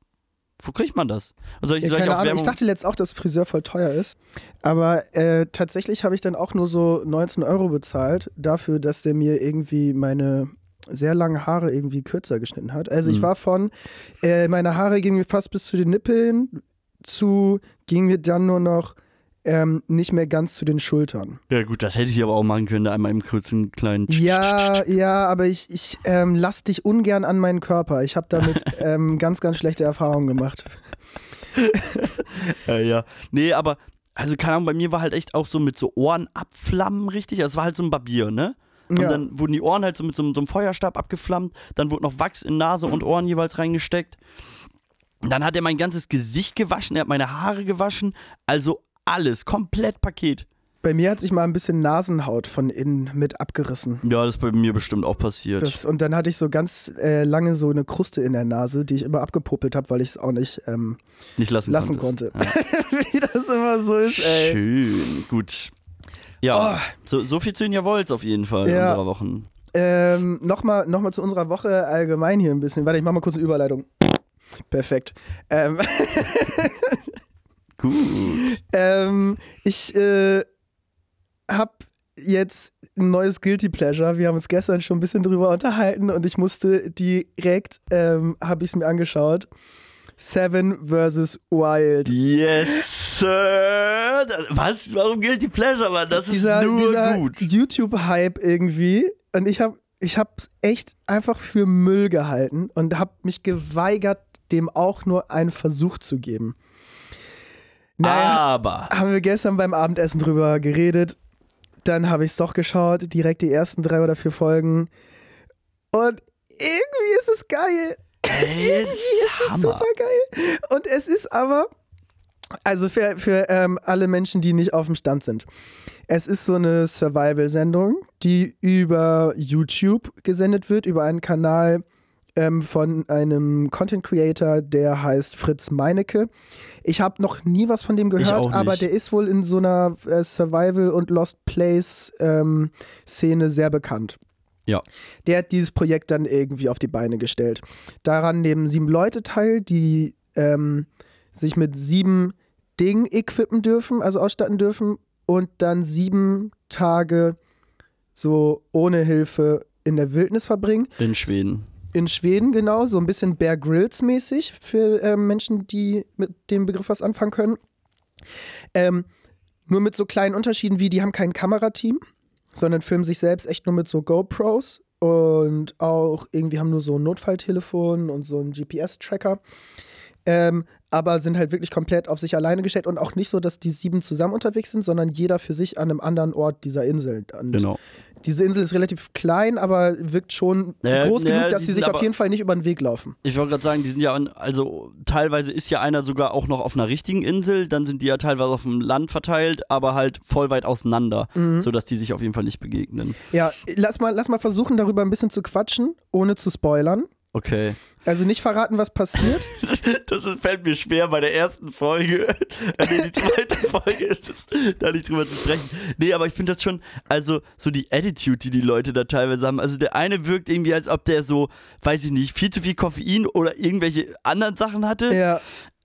Wo kriegt man das? Soll ich, Ja, ich keine auch Ahnung, ich dachte letzt auch, dass Friseur voll teuer ist. Aber äh, tatsächlich habe ich dann auch nur so 19 Euro bezahlt dafür, dass der mir irgendwie meine sehr langen Haare irgendwie kürzer geschnitten hat. Also ich Mhm. war von, äh, meine Haare gingen mir fast bis zu den Nippeln zu, ging mir dann nur noch ähm, nicht mehr ganz zu den Schultern. ja, gut, das hätte ich aber auch machen können, da einmal im kurzen kleinen. Ja, ja, aber ich, ich ähm, lass dich ungern an meinen Körper. Ich habe damit ähm, ganz, ganz schlechte Erfahrungen gemacht. Ja, ja. Nee, aber, also keine Ahnung, bei mir war halt echt auch so mit so Ohren abflammen, richtig. Also es war halt so ein Barbier, ne? Und Ja. dann wurden die Ohren halt so mit so, einem- so einem Feuerstab abgeflammt. Dann wurde noch Wachs in Nase und Ohren jeweils reingesteckt. Und dann hat er mein ganzes Gesicht gewaschen, er hat meine Haare gewaschen. Also alles, komplett Paket. Bei mir hat sich mal ein bisschen Nasenhaut von innen mit abgerissen. Ja, das ist bei mir bestimmt auch passiert. Das, und dann hatte ich so ganz äh, lange so eine Kruste in der Nase, die ich immer abgepopelt habe, weil ich es auch nicht ähm, nicht lassen, lassen konnte. Ja. wie das immer so ist, ey. Schön, gut. Ja, Oh. so, so viel zu den Jawolls auf jeden Fall in Ja. unserer Wochen. Ähm, Nochmal noch mal zu unserer Woche allgemein hier ein bisschen. Warte, ich mach mal kurz eine Überleitung. Perfekt. Ähm, Gut. ähm, ich äh, habe jetzt ein neues Guilty Pleasure. Wir haben uns gestern schon ein bisschen drüber unterhalten und ich musste direkt, ähm, habe ich es mir angeschaut. Seven vs. Wild. Yes, Sir. Was? Warum die Pleasure, Mann? Das dieser ist nur dieser gut. YouTube-Hype irgendwie. Und ich habe ich es echt einfach für Müll gehalten und habe mich geweigert, dem auch nur einen Versuch zu geben. Naja, Aber. haben wir gestern beim Abendessen drüber geredet. Dann habe ich es doch geschaut, direkt die ersten drei oder vier Folgen. Und irgendwie ist es geil. Irgendwie ist es super geil. Und es ist aber, also für, für ähm, alle Menschen, die nicht auf dem Stand sind. Es ist so eine Survival-Sendung, die über YouTube gesendet wird, über einen Kanal ähm, von einem Content Creator, der heißt Fritz Meinecke. Ich habe noch nie was von dem gehört, aber der ist wohl in so einer äh, Survival- und Lost Place-Szene sehr bekannt. Ja. Der hat dieses Projekt dann irgendwie auf die Beine gestellt. Daran nehmen sieben Leute teil, die ähm, sich mit sieben Dingen equippen dürfen, also ausstatten dürfen und dann sieben Tage so ohne Hilfe in der Wildnis verbringen. In Schweden. In Schweden genau, so ein bisschen Bear Grylls mäßig für ähm, Menschen, die mit dem Begriff was anfangen können. Ähm, nur mit so kleinen Unterschieden wie, die haben kein Kamerateam, sondern filmen sich selbst echt nur mit so GoPros und auch irgendwie haben nur so ein Notfalltelefon und so einen GPS-Tracker. Ähm, aber sind halt wirklich komplett auf sich alleine gestellt und auch nicht so, dass die sieben zusammen unterwegs sind, sondern jeder für sich an einem anderen Ort dieser Insel. Und Genau. diese Insel ist relativ klein, aber wirkt schon Ja, groß ja, genug, dass sie sich auf aber- jeden Fall nicht über den Weg laufen. Ich wollte gerade sagen, die sind ja, an, also teilweise ist ja einer sogar auch noch auf einer richtigen Insel, dann sind die ja teilweise auf dem Land verteilt, aber halt voll weit auseinander, Mhm. sodass die sich auf jeden Fall nicht begegnen. Ja, lass mal, lass mal versuchen, darüber ein bisschen zu quatschen, ohne zu spoilern. Okay. Also nicht verraten, was passiert. Das ist, fällt mir schwer bei der ersten Folge. Nee, die zweite Folge ist es, da nicht drüber zu sprechen. Nee, aber ich finde das schon, also so die Attitude, die die Leute da teilweise haben. Also der eine wirkt irgendwie, als ob der so, weiß ich nicht, viel zu viel Koffein oder irgendwelche anderen Sachen hatte. ja,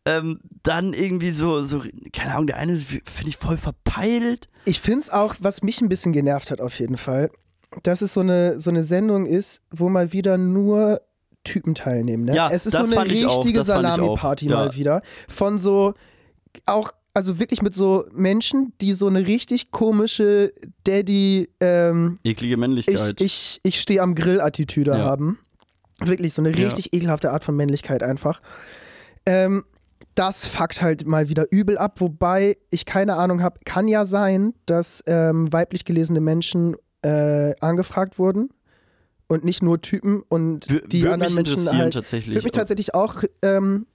Ähm, dann irgendwie so, so, keine Ahnung, der eine finde ich voll verpeilt. ich finde es auch, was mich ein bisschen genervt hat auf jeden Fall, dass es so eine, so eine Sendung ist, wo mal wieder nur Typen teilnehmen. Ne? Ja, es ist so eine ich richtige ich Salami-Party ja. mal wieder. Von so, auch, also wirklich mit so Menschen, die so eine richtig komische Daddy, ähm, Eklige ich, Männlichkeit. ich, ich stehe am Grill-Attitüde Ja. haben. Wirklich so eine Ja. richtig ekelhafte Art von Männlichkeit einfach. Ähm, das fuckt halt mal wieder übel ab, wobei ich keine Ahnung habe. Kann ja sein, dass ähm, weiblich gelesene Menschen äh, angefragt wurden und nicht nur Typen und Wür- die anderen Menschen halt. tatsächlich. Würde mich Und- tatsächlich auch ähm,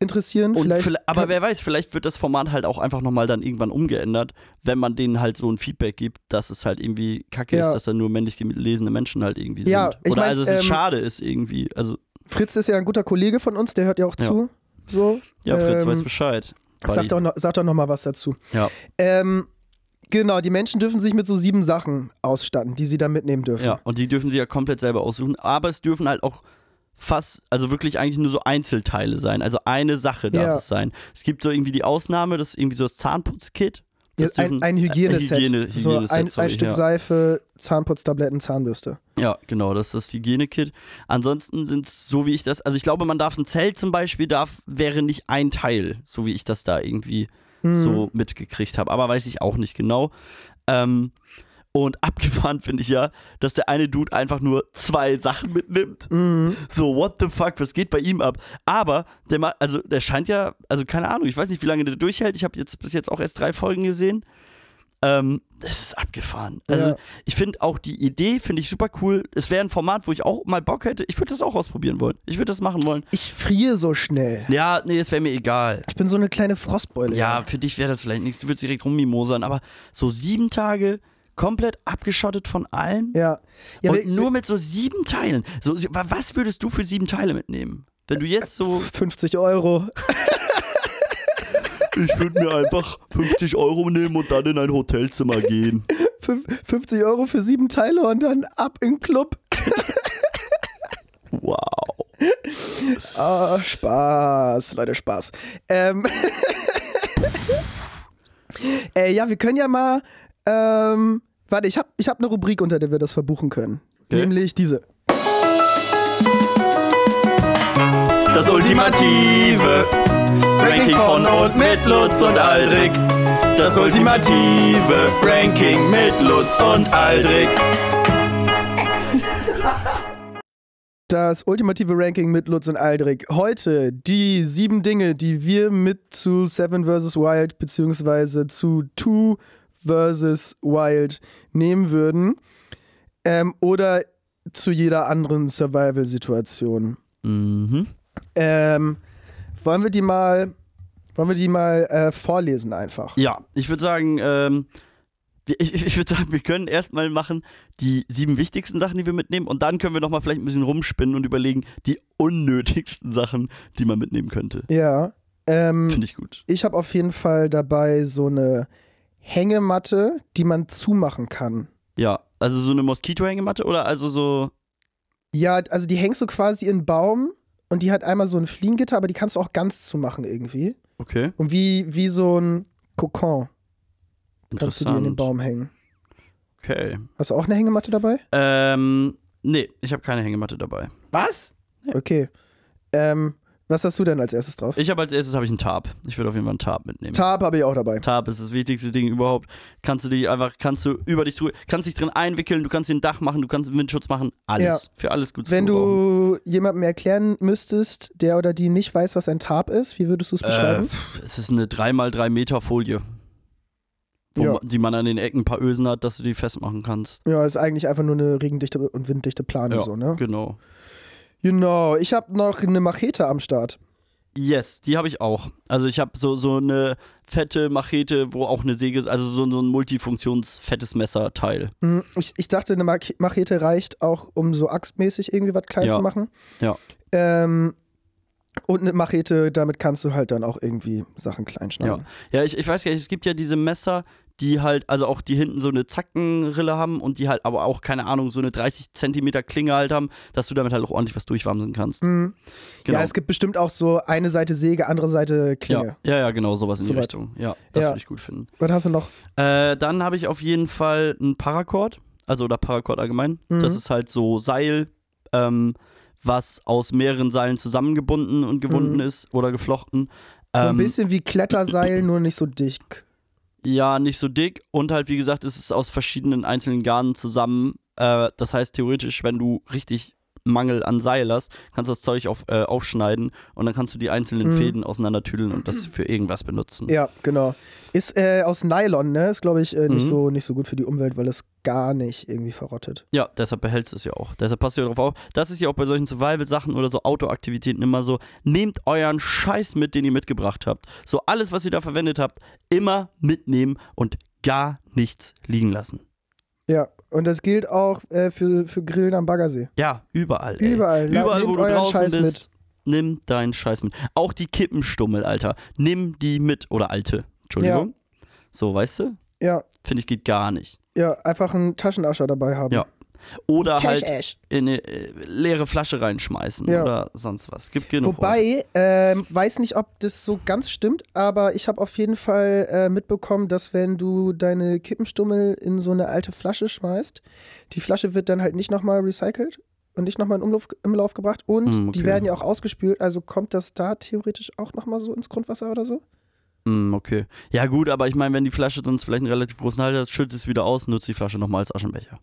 interessieren. Vielleicht aber wer weiß, vielleicht wird das Format halt auch einfach nochmal dann irgendwann umgeändert, wenn man denen halt so ein Feedback gibt, dass es halt irgendwie kacke Ja. ist, dass da nur männlich gelesene Menschen halt irgendwie Ja, sind. ich Oder mein, also es ist ähm, schade ist irgendwie. Also, Fritz ist ja ein guter Kollege von uns, der hört ja auch Ja. zu. So. ja, Fritz ähm, weiß Bescheid. Sag doch, noch, sag doch noch mal was dazu. Ja. Ähm, genau, die Menschen dürfen sich mit so sieben Sachen ausstatten, die sie da mitnehmen dürfen. Ja, und die dürfen sie ja komplett selber aussuchen, aber es dürfen halt auch fast, also wirklich eigentlich nur so Einzelteile sein. Also eine Sache darf Ja. es sein. Es gibt so irgendwie die Ausnahme, das ist irgendwie so das Zahnputzkit. Das Ja, ein, ein Hygieneset. Äh, Hygiene, so ein, sorry, ein Stück ja. Seife, Zahnputztabletten, Zahnbürste. Ja, genau, das ist das Hygienekit. Ansonsten sind es, so wie ich das, also ich glaube, man darf ein Zelt zum Beispiel, darf, wäre nicht ein Teil, so wie ich das da irgendwie Mhm. so mitgekriegt habe. Aber weiß ich auch nicht genau. Ähm, und abgefahren finde ich ja, dass der eine Dude einfach nur zwei Sachen mitnimmt. Mhm. So, what the fuck, was geht bei ihm ab? Aber der, also der scheint ja, also keine Ahnung, ich weiß nicht, wie lange der durchhält. Ich habe jetzt bis jetzt auch erst drei Folgen gesehen. Ähm, das ist abgefahren. Also Ja. ich finde auch die Idee, finde ich super cool. Es wäre ein Format, wo ich auch mal Bock hätte. Ich würde das auch ausprobieren wollen. Ich würde das machen wollen. Ich friere so schnell. Ja, nee, es wäre mir egal. Ich bin so eine kleine Frostbeule. Ja, für dich wäre das vielleicht nichts. Du würdest direkt rummimosern. Aber so sieben Tage komplett abgeschottet von allem Ja. ja und wir- nur mit so sieben Teilen. So, so- wa- was würdest du für sieben Teile mitnehmen? Wenn du jetzt so 50 Euro. Ich würde mir einfach 50 Euro nehmen und dann in ein Hotelzimmer gehen. Fünf- 50 Euro für sieben Teile und dann ab in Club. Wow. Ah, Spaß, Leute, Spaß. Ähm, äh, ja, wir können ja mal. Ähm, warte, ich habe ich hab eine Rubrik, unter der wir das verbuchen können. Okay. Nämlich diese. Das ultimative Ranking von und mit Lutz und Aldrich. Das ultimative Ranking mit Lutz und Aldrich. Das ultimative Ranking mit Lutz und Aldrich. Heute die sieben Dinge, die wir mit zu Seven vs. Wild beziehungsweise zu Two vs. Wild nehmen würden. Ähm, oder zu jeder anderen Survival-Situation. Mhm. Ähm, wollen wir die mal, wollen wir die mal äh, vorlesen einfach? Ja, ich würde sagen, ähm, wir- ich, ich würde sagen, wir können erstmal machen die sieben wichtigsten Sachen, die wir mitnehmen und dann können wir nochmal vielleicht ein bisschen rumspinnen und überlegen die unnötigsten Sachen, die man mitnehmen könnte. Ja. Ähm, Finde ich gut. ich habe auf jeden Fall dabei so eine Hängematte, die man zumachen kann. Ja, also so eine Moskitohängematte oder also so. Ja, also die hängst du quasi in einen Baum und die hat einmal so ein Fliegengitter, aber die kannst du auch ganz zumachen irgendwie. Okay, Und wie, wie so ein Kokon kannst du die in den. Baum hängen. Okay. Hast du auch eine Hängematte dabei? Ähm, nee, ich habe keine Hängematte dabei. Was? Okay. Ähm, was hast du denn als erstes drauf? Ich habe als erstes habe ich einen Tarp. Ich würde auf jeden Fall einen Tarp mitnehmen. Tarp habe ich auch dabei. Tarp ist das wichtigste Ding überhaupt. Kannst du dich einfach, kannst du über dich drüber, kannst dich drin einwickeln, du kannst den Dach machen, du kannst Windschutz machen, alles. Ja. Für alles gut zu Wenn du jemandem erklären müsstest, der oder die nicht weiß, was ein Tarp ist, wie würdest du es Äh, beschreiben? pff, es ist eine 3x3 Meter Folie. Wo Ja. man, die man an den Ecken ein paar Ösen hat, dass du die festmachen kannst. ja, ist eigentlich einfach nur eine regendichte und winddichte Plane Ja, so, ne? genau. Genau. Ich habe noch eine Machete am Start. Yes, die habe ich auch. Also ich habe so, so eine fette Machete, wo auch eine Säge ist, also so, so ein multifunktionsfettes Messerteil. Hm, Ich, ich dachte, eine Mach- Machete reicht auch, um so axtmäßig irgendwie was klein Ja. zu machen. Ja. Ähm, und eine Machete, damit kannst du halt dann auch irgendwie Sachen klein schneiden. Ja, ich, ich weiß gar nicht, es gibt ja diese Messer, die halt, also auch die hinten so eine Zackenrille haben und die halt aber auch, keine Ahnung, so eine 30 Zentimeter Klinge halt haben, dass du damit halt auch ordentlich was durchwamsen kannst. Hm. Genau. Ja, es gibt bestimmt auch so eine Seite Säge, andere Seite Klinge. ja, ja, ja, genau, sowas in die Soweit. Richtung. Ja, das Ja. würde ich gut finden. Was hast du noch? Äh, dann habe ich auf jeden Fall einen Paracord, also oder Paracord allgemein. Mhm. Das ist halt so Seil, ähm, was aus mehreren Seilen zusammengebunden und gewunden Mhm. ist oder geflochten. So ein Ähm, bisschen wie Kletterseil, nur nicht so dick. Ja, nicht so dick und halt, wie gesagt, es ist aus verschiedenen einzelnen Garnen zusammen. Äh, das heißt, theoretisch, wenn du richtig Mangel an Seil hast, kannst du das Zeug auf, äh, aufschneiden und dann kannst du die einzelnen Mhm. Fäden auseinandertüdeln und das für irgendwas benutzen. Ja, genau. Ist äh, aus Nylon, ne? Ist, glaube ich, äh, nicht, Mhm. so, nicht so gut für die Umwelt, weil es gar nicht irgendwie verrottet. Ja, deshalb behältst du es ja auch. Deshalb passt ihr darauf auf. Das ist ja auch bei solchen Survival-Sachen oder so Autoaktivitäten immer so. Nehmt euren Scheiß mit, den ihr mitgebracht habt. So alles, was ihr da verwendet habt, immer mitnehmen und gar nichts liegen lassen. Ja, und das gilt auch äh, für, für Grillen am Baggersee. Ja, überall. Ey. Überall. La- Überall, wo du draußen Scheiß bist, nimm deinen Scheiß mit. Auch die Kippenstummel, Alter. Nimm die mit. Oder alte. Entschuldigung. So, weißt du? Ja, Finde ich geht gar nicht. ja, einfach einen Taschenascher dabei haben. Ja. Oder halt in eine äh, leere Flasche reinschmeißen Ja. oder sonst was. Gibt genug. Wobei, ähm, weiß nicht, ob das so ganz stimmt, aber ich habe auf jeden Fall äh, mitbekommen, dass wenn du deine Kippenstummel in so eine alte Flasche schmeißt, die Flasche wird dann halt nicht nochmal recycelt und nicht nochmal in Umlauf, Umlauf gebracht und Hm, okay. die werden ja auch ausgespült, also kommt das da theoretisch auch nochmal so ins Grundwasser oder so? Hm, okay. Ja, gut, aber ich meine, wenn die Flasche sonst vielleicht einen relativ großen Halt hat, schüttet es wieder aus, nutzt die Flasche nochmal als Aschenbecher.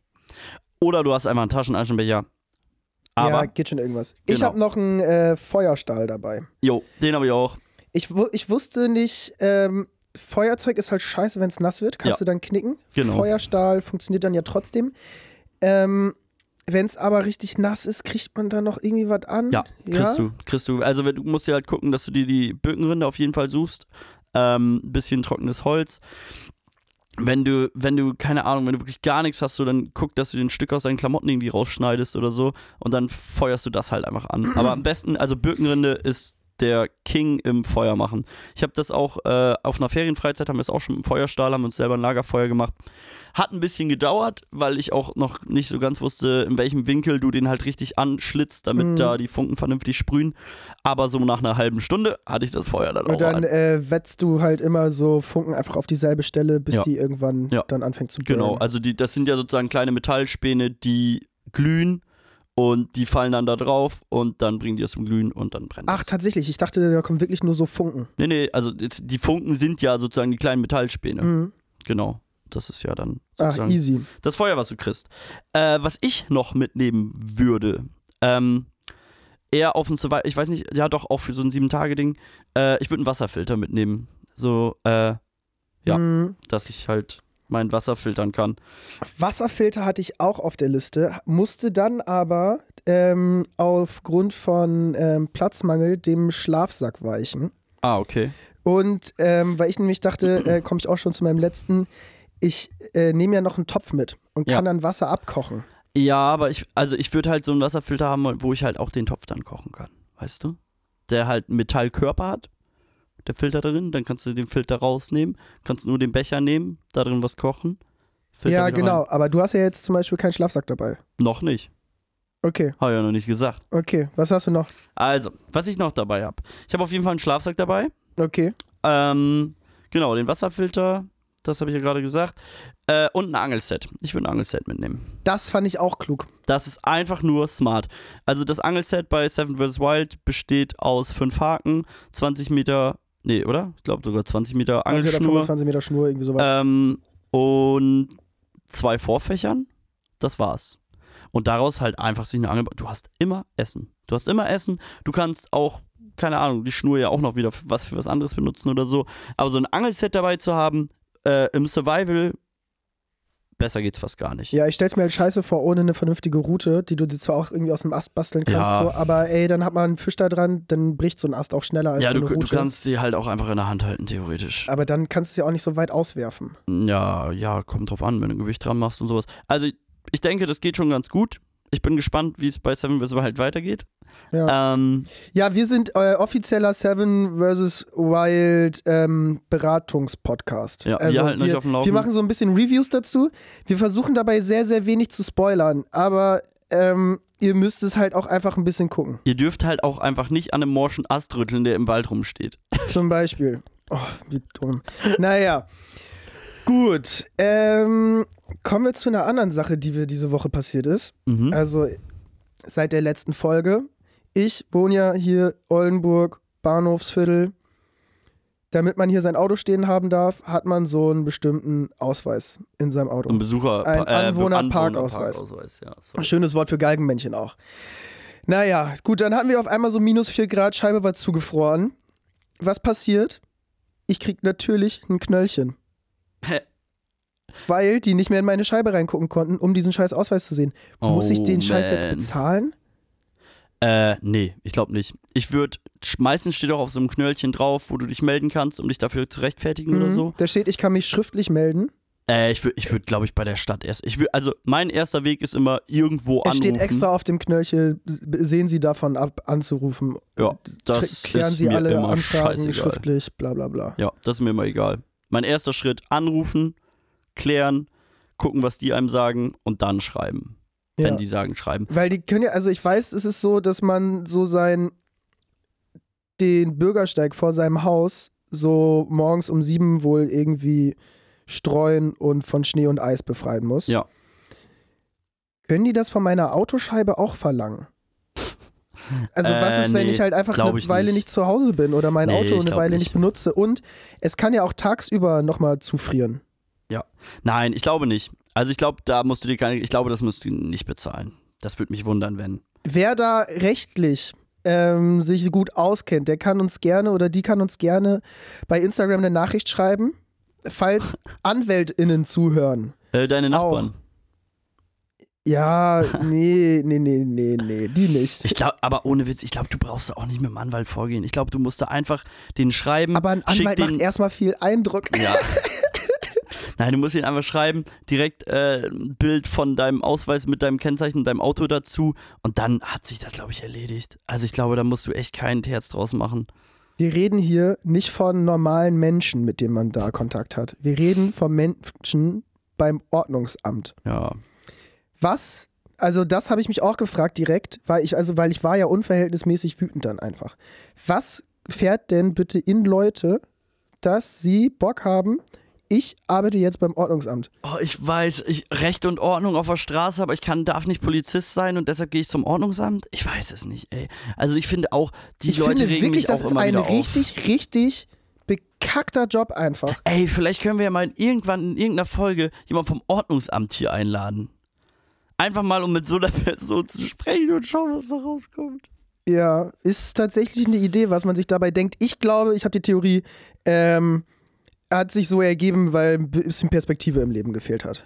Oder du hast einfach einen Taschenaschenbecher. Aber, ja, geht schon irgendwas. Ich Genau. habe noch einen äh, Feuerstahl dabei. jo, den habe ich auch. Ich, ich wusste nicht, ähm, Feuerzeug ist halt scheiße, wenn es nass wird, kannst Ja. du dann knicken. Genau. Feuerstahl funktioniert dann ja trotzdem. Ähm, wenn es aber richtig nass ist, kriegt man da noch irgendwie was an. Ja, kriegst du, kriegst du. Also du musst ja halt gucken, dass du dir die Birkenrinde auf jeden Fall suchst. Ähm, bisschen trockenes Holz. Wenn du, wenn du, keine Ahnung, wenn du wirklich gar nichts hast, so, dann guck, dass du den Stück aus deinen Klamotten irgendwie rausschneidest oder so und dann feuerst du das halt einfach an. Aber am besten, also Birkenrinde ist der King im Feuer machen. Ich habe das auch äh, auf einer Ferienfreizeit, haben wir es auch schon im Feuerstahl, haben uns selber ein Lagerfeuer gemacht. Hat ein bisschen gedauert, weil ich auch noch nicht so ganz wusste, in welchem Winkel du den halt richtig anschlitzt, damit Mhm. da die Funken vernünftig sprühen. Aber so nach einer halben Stunde hatte ich das Feuer dann auch Und dann an. äh, wetzt du halt immer so Funken einfach auf dieselbe Stelle, bis Ja. die irgendwann Ja. dann anfängt zu brennen. Genau, also die, das sind ja sozusagen kleine Metallspäne, die glühen und die fallen dann da drauf und dann bringen die es zum Glühen und dann brennt Ach, es. tatsächlich. Ich dachte, da kommen wirklich nur so Funken. Nee, nee, also die Funken sind ja sozusagen die kleinen Metallspäne. Mhm. Genau. Das ist ja dann Ach, easy. das Feuer, was du kriegst. Äh, was ich noch mitnehmen würde, ähm, eher auf ein Survival, ich weiß nicht, ja doch, auch für so ein Sieben-Tage-Ding, äh, ich würde einen Wasserfilter mitnehmen. So, äh, Ja. Mhm. dass ich halt mein Wasser filtern kann. Wasserfilter hatte ich auch auf der Liste, musste dann aber ähm, aufgrund von ähm, Platzmangel dem Schlafsack weichen. Ah, okay. Und ähm, weil ich nämlich dachte, äh, komme ich auch schon zu meinem letzten, ich äh, nehme ja noch einen Topf mit und Ja. kann dann Wasser abkochen. Ja, aber ich, also ich würde halt so einen Wasserfilter haben, wo ich halt auch den Topf dann kochen kann, weißt du? Der halt einen Metallkörper hat, der Filter drin, dann kannst du den Filter rausnehmen, kannst nur den Becher nehmen, da drin was kochen. Filter ja, genau. Rein. Aber du hast ja jetzt zum Beispiel keinen Schlafsack dabei. Noch nicht. Okay, Habe ich ja noch nicht gesagt. okay. Was hast du noch? Also, was ich noch dabei habe. Ich habe auf jeden Fall einen Schlafsack dabei. Okay. Ähm, genau, den Wasserfilter, das habe ich ja gerade gesagt. Äh, und ein Angelset. Ich würde ein Angelset mitnehmen. Das fand ich auch klug. Das ist einfach nur smart. Also das Angelset bei Seven vs. Wild besteht aus fünf Haken, 20 Meter, nee, oder? Ich glaube sogar 20 Meter 20 Angelschnur 25 Meter Schnur, irgendwie sowas. ähm, und zwei Vorfächern. Das war's. Und daraus halt einfach sich eine Angel. Du hast immer Essen. Du hast immer Essen. Du kannst auch, keine Ahnung, die Schnur ja auch noch wieder für was für was anderes benutzen oder so. Aber so ein Angelset dabei zu haben, äh, im Survival, besser geht's fast gar nicht. Ja, ich stell's mir halt scheiße vor, ohne eine vernünftige Route, die du dir zwar auch irgendwie aus dem Ast basteln kannst, Ja. so, aber ey, dann hat man einen Fisch da dran, dann bricht so ein Ast auch schneller als ja, so du, eine du Route. kannst sie halt auch einfach in der Hand halten, theoretisch. aber dann kannst du ja auch nicht so weit auswerfen. Ja, ja, kommt drauf an, wenn du Gewicht dran machst und sowas. Also, ich denke, das geht schon ganz gut. Ich bin gespannt, wie es bei Seven vs. halt weitergeht. Ja, Ähm, ja wir sind äh, offizieller Seven vs. Wild ähm, Beratungspodcast. Ja, wir also halten euch wir, auf dem Laufenden. wir machen so ein bisschen Reviews dazu. Wir versuchen dabei sehr, sehr wenig zu spoilern, aber ähm, ihr müsst es halt auch einfach ein bisschen gucken. ihr dürft halt auch einfach nicht an einem morschen Ast rütteln, der im Wald rumsteht. Zum Beispiel. Oh, wie dumm. Naja. Gut. Ähm, kommen wir zu einer anderen Sache, die wir diese Woche passiert ist. Mhm. Also seit der letzten Folge. Ich wohne ja hier Oldenburg, Bahnhofsviertel. Damit man hier sein Auto stehen haben darf, hat man so einen bestimmten Ausweis in seinem Auto. Ein Besucher, Ein äh, Anwohnerparkausweis. Anwohnerparkausweis, ja, sorry. Schönes Wort für Galgenmännchen auch. Naja, gut, dann hatten wir auf einmal so minus 4 Grad, Scheibe war zugefroren. Was passiert? Ich krieg natürlich ein Knöllchen. Weil die nicht mehr in meine Scheibe reingucken konnten, um diesen scheiß Ausweis zu sehen. Muss ich Oh, den Scheiß jetzt man. bezahlen? Äh, nee, ich glaube nicht. Ich würde, meistens steht auch auf so einem Knöllchen drauf, wo du dich melden kannst, um dich dafür zu rechtfertigen oder Mhm. so. Da steht, ich kann mich schriftlich melden. Äh, ich würde, ich würd, glaube ich, bei der Stadt erst. Ich würd, also mein erster Weg ist immer irgendwo Es anrufen. steht extra auf dem Knöllchen, sehen Sie davon ab, anzurufen. Ja, das Klären ist Sie mir alle immer Anfragen scheißegal. schriftlich, bla bla bla. Ja, das ist mir immer egal. Mein erster Schritt: anrufen, klären, gucken, was die einem sagen und dann schreiben. Wenn Ja. die sagen, schreiben. Weil die können ja, also ich weiß, es ist so, dass man so sein, den Bürgersteig vor seinem Haus so morgens um sieben wohl irgendwie streuen und von Schnee und Eis befreien muss. Ja. Können die das von meiner Autoscheibe auch verlangen? Also was Äh, ist, wenn nee, ich halt einfach eine ich nicht. nicht. zu Hause bin oder mein Nee, Auto eine Weile nicht. nicht benutze und es kann ja auch tagsüber nochmal zufrieren. Nein, ich glaube nicht. Also ich glaube, da musst du dir keine, ich glaube, das musst du nicht bezahlen. Das würde mich wundern, wenn. Wer da rechtlich ähm, sich gut auskennt, der kann uns gerne oder die kann uns gerne bei Instagram eine Nachricht schreiben, falls AnwältInnen zuhören. Äh, deine Auch. Ja, nee, nee, nee, nee, nee, die nicht. Ich glaube, aber ohne Witz, ich glaube, du brauchst da auch nicht mit dem Anwalt vorgehen. Ich glaube, du musst da einfach den schreiben. Aber ein Anwalt den, macht erstmal viel Eindruck. Ja. Nein, du musst ihn einfach schreiben, direkt äh, ein Bild von deinem Ausweis mit deinem Kennzeichen und deinem Auto dazu und dann hat sich das, glaube ich, erledigt. Also ich glaube, da musst du echt kein Herz draus machen. Wir reden hier nicht von normalen Menschen, mit denen man da Kontakt hat. Wir reden von Menschen beim Ordnungsamt. Ja. Was, also das habe ich mich auch gefragt direkt, weil ich, also weil ich war ja unverhältnismäßig wütend dann einfach. Was fährt denn bitte in Leute, dass sie Bock haben, ich arbeite jetzt beim Ordnungsamt. Oh, ich weiß, ich Recht und Ordnung auf der Straße, aber ich kann, darf nicht Polizist sein und deshalb gehe ich zum Ordnungsamt. Ich weiß es nicht, ey. Also ich finde auch, die ich Leute finde regen wirklich, mich das auch ist immer ein wieder auf. richtig, richtig bekackter Job einfach. Ey, vielleicht können wir ja mal irgendwann in irgendeiner Folge jemand vom Ordnungsamt hier einladen. Einfach mal, um mit so einer Person zu sprechen und schauen, was da rauskommt. Ja, ist tatsächlich eine Idee, was man sich dabei denkt. Ich glaube, ich habe die Theorie, ähm, hat sich so ergeben, weil ein bisschen Perspektive im Leben gefehlt hat.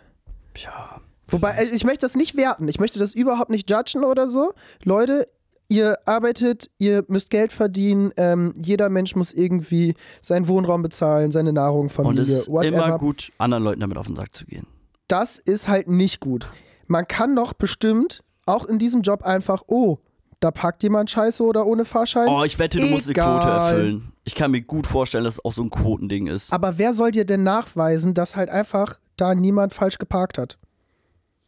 Ja. Wobei, äh, ich möchte das nicht werten. Ich möchte das überhaupt nicht judgen oder so. Leute, ihr arbeitet, ihr müsst Geld verdienen. Ähm, jeder Mensch muss irgendwie seinen Wohnraum bezahlen, seine Nahrung, Und Familie, es ist whatever. immer gut, anderen Leuten damit auf den Sack zu gehen. Das ist halt nicht gut. Man kann doch bestimmt auch in diesem Job einfach, oh, da parkt jemand scheiße oder ohne Fahrschein. Oh, ich wette, du musst eine Egal. Quote erfüllen. Ich kann mir gut vorstellen, dass es auch so ein Quotending ist. Aber wer soll dir denn nachweisen, dass halt einfach da niemand falsch geparkt hat?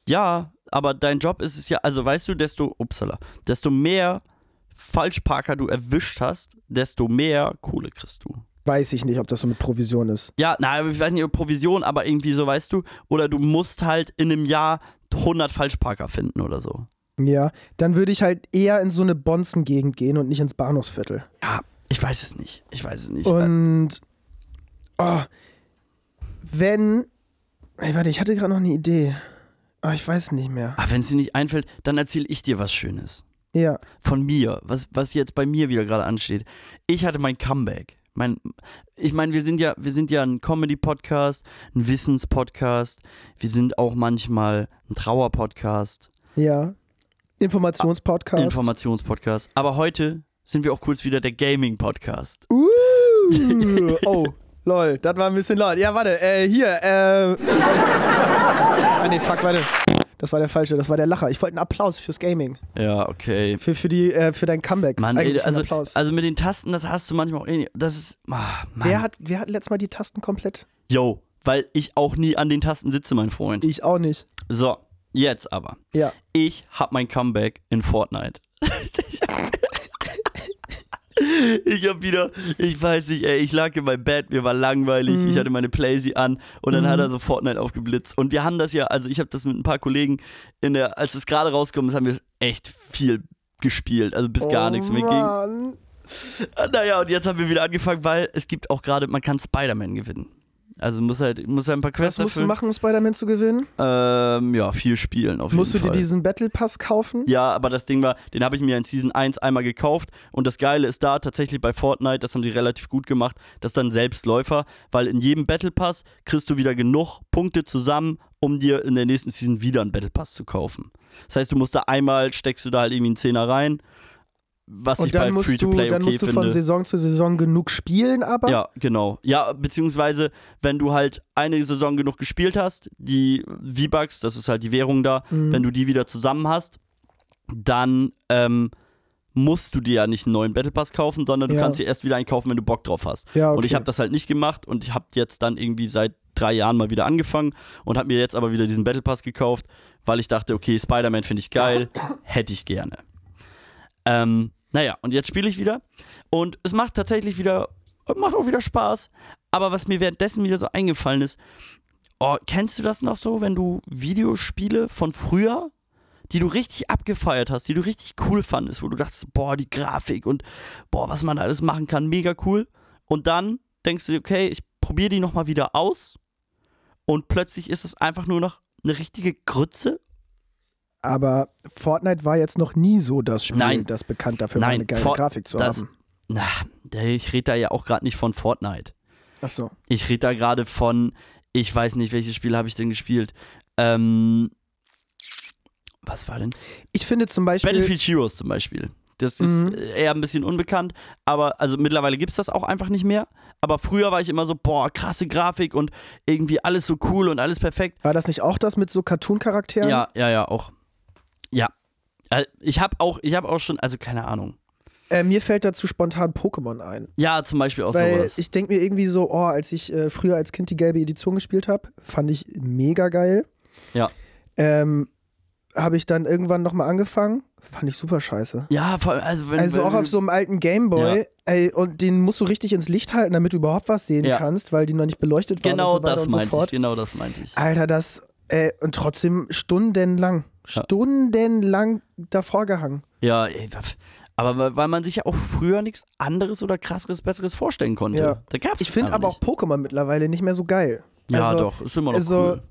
Ja, aber dein Job ist es ja, also weißt du, desto, upsala, desto mehr Falschparker du erwischt hast, desto mehr Kohle kriegst du. Weiß ich nicht, ob das so mit Provision ist. Ja, na, ich weiß nicht, ob Provision, aber irgendwie so, weißt du, oder du musst halt in einem Jahr 100 Falschparker finden oder so. Ja, dann würde ich halt eher in so eine Bonzen-Gegend gehen und nicht ins Bahnhofsviertel. Ja, ich weiß es nicht. Ich weiß es nicht. Und oh, wenn. Ey, warte, ich hatte gerade noch eine Idee. Aber ich weiß nicht mehr. Aber wenn es dir nicht einfällt, dann erzähle ich dir was Schönes. Ja. Von mir, was, was jetzt bei mir wieder gerade ansteht. Ich hatte mein Comeback. Mein, ich meine, wir sind ja, wir sind ja ein Comedy-Podcast, ein Wissens-Podcast. Wir sind auch manchmal ein Trauer-Podcast, Ja. Informationspodcast. Informations-Podcast. Aber heute sind wir auch kurz wieder der Gaming-Podcast. uh, oh, lol, das war ein bisschen laut. Ja, warte, äh, hier, äh. ah, nee, fuck, warte. Das war der falsche, das war der Lacher. Ich wollte einen Applaus fürs Gaming. Ja, okay. Für, für, die, äh, für dein Comeback. Mann, ey, also, also mit den Tasten, das hast du manchmal auch eh nicht. Das ist. Ah, wer, hat, wer hat letztes Mal die Tasten komplett? Yo, weil ich auch nie an den Tasten sitze, mein Freund. Ich auch nicht. So, jetzt aber. Ja. Ich hab mein Comeback in Fortnite. ich hab wieder, ich weiß nicht, ey, ich lag in meinem Bett, mir war langweilig, Mhm. ich hatte meine Playsee an und dann Mhm. hat er so Fortnite aufgeblitzt. Und wir haben das ja, also ich habe das mit ein paar Kollegen in der, als es gerade rausgekommen ist, haben wir es echt viel gespielt, also bis gar oh, nichts mehr ging. Mann. Naja, und jetzt haben wir wieder angefangen, weil es gibt auch gerade, man kann Spider-Man gewinnen. Also muss halt, muss halt ein paar Was Quests musst du erfüllen. machen, um Spider-Man zu gewinnen? Ähm, ja, viel spielen auf Musst du jeden dir Fall. diesen Battle Pass kaufen? Ja, aber das Ding war, den habe ich mir in Season 1 einmal gekauft und das Geile ist da tatsächlich bei Fortnite, das haben sie relativ gut gemacht, das ist dann Selbstläufer, weil in jedem Battle Pass kriegst du wieder genug Punkte zusammen, um dir in der nächsten Season wieder einen Battle Pass zu kaufen. Das heißt, du musst da einmal, steckst du da halt irgendwie einen Zehner rein, was ich Und dann bei musst du, Free-to-Play dann okay musst du finde. von Saison zu Saison genug spielen, aber Ja, genau. Ja, beziehungsweise, wenn du halt eine Saison genug gespielt hast, die V-Bucks, das ist halt die Währung da, Mhm. wenn du die wieder zusammen hast, dann ähm, musst du dir ja nicht einen neuen Battle Pass kaufen, sondern du Ja. kannst dir erst wieder einen kaufen, wenn du Bock drauf hast. ja, okay. Und ich habe das halt nicht gemacht und ich habe jetzt dann irgendwie seit drei Jahren mal wieder angefangen und habe mir jetzt aber wieder diesen Battle Pass gekauft, weil ich dachte, okay, Spider-Man finde ich geil, hätte ich gerne. Ähm, naja, und jetzt spiele ich wieder und es macht tatsächlich wieder, macht auch wieder Spaß. Aber was mir währenddessen wieder so eingefallen ist, oh, kennst du das noch so, wenn du Videospiele von früher, die du richtig abgefeiert hast, die du richtig cool fandest, wo du dachtest, boah, die Grafik und boah, was man da alles machen kann, mega cool. Und dann denkst du, okay, ich probiere die nochmal wieder aus und plötzlich ist es einfach nur noch eine richtige Grütze. Aber Fortnite war jetzt noch nie so das Spiel, Nein. das bekannt dafür war, eine geile Fort- Grafik zu das- haben. Na, ich rede da ja auch gerade nicht von Fortnite. Achso. Ich rede da gerade von, ich weiß nicht, welches Spiel habe ich denn gespielt. Ähm, was war denn? Ich finde zum Beispiel. Battlefield Heroes zum Beispiel. Das ist Mhm. eher ein bisschen unbekannt, aber also mittlerweile gibt es das auch einfach nicht mehr. Aber früher war ich immer so, boah, krasse Grafik und irgendwie alles so cool und alles perfekt. War das nicht auch das mit so Cartoon-Charakteren? Ja, ja, ja, auch. Ja. Äh, Ich habe auch, ich habe auch schon, also keine Ahnung. Äh, mir fällt dazu spontan Pokémon ein. Ja, zum Beispiel auch Weil sowas. ich denke mir irgendwie so, oh, als ich äh, früher als Kind die gelbe Edition gespielt habe, fand ich mega geil. Ja. Ähm, habe ich dann irgendwann nochmal angefangen, fand ich super scheiße. ja, vor allem, also wenn Also wenn, auch auf so einem alten Gameboy, Ja. ey, und den musst du richtig ins Licht halten, damit du überhaupt was sehen Ja. kannst, weil die noch nicht beleuchtet waren Genau und so weiter das und so meinte ich, fort. genau das meinte ich. Alter, das, äh, und trotzdem stundenlang. Stundenlang davor gehangen. Ja, aber weil- man sich ja auch früher nichts anderes oder krasseres, besseres vorstellen konnte. Ja. Da gab's Ich finde aber auch. Pokémon mittlerweile nicht mehr so geil. Ja, also- doch, ist immer noch also, cool.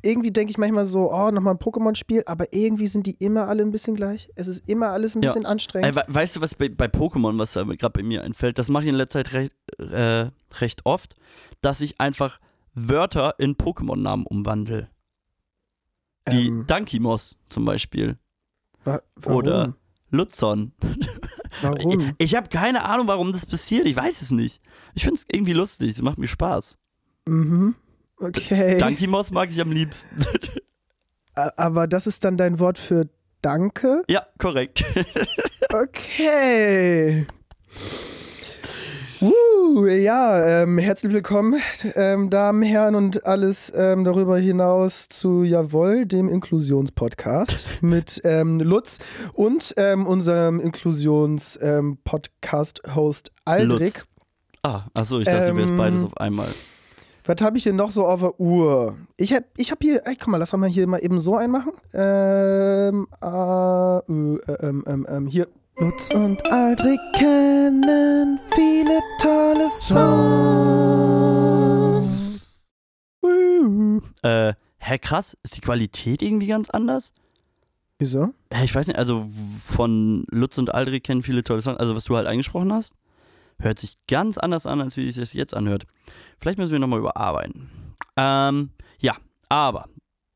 Irgendwie denke ich manchmal so, oh, nochmal ein Pokémon-Spiel, aber irgendwie sind die immer alle ein bisschen gleich. Es ist immer alles ein Ja. bisschen anstrengend. Ey, we weißt du, was bei, bei Pokémon, was gerade bei mir einfällt, das mache ich in letzter Zeit recht, äh, recht oft, dass ich einfach Wörter in Pokémon-Namen umwandle. Wie Ähm, Dankimos zum Beispiel. wa warum? oder- Lutzon. warum? Ich, ich habe keine Ahnung, warum das passiert. Ich weiß es nicht. Ich finde es irgendwie lustig. Es macht mir Spaß. Mhm. Okay. Dankimos mag ich am liebsten. Aber das ist dann dein Wort für Danke? ja, korrekt. Okay. Uh, ja, ähm, herzlich willkommen, ähm, Damen, Herren und alles ähm, darüber hinaus zu Jawohl, dem Inklusionspodcast mit ähm, Lutz und ähm, unserem Inklusions-Podcast-Host Aldrich. Lutz. Ah, achso, ich dachte, du wärst Ähm, beides auf einmal. Was habe ich hier noch so auf der Uhr? Ich habe ich hab hier, ey, guck mal, lass mal hier mal eben so einmachen. Ähm, äh, äh, ähm, ähm, ähm, hier. Lutz und Aldrich kennen viele tolle Songs. Äh, hä, krass. Ist die Qualität irgendwie ganz anders? Wieso? Hä, ich weiß nicht, also von Lutz und Aldrich kennen viele tolle Songs. Also, was du halt eingesprochen hast, hört sich ganz anders an, als wie sich das jetzt anhört. Vielleicht müssen wir nochmal überarbeiten. Ähm, ja, aber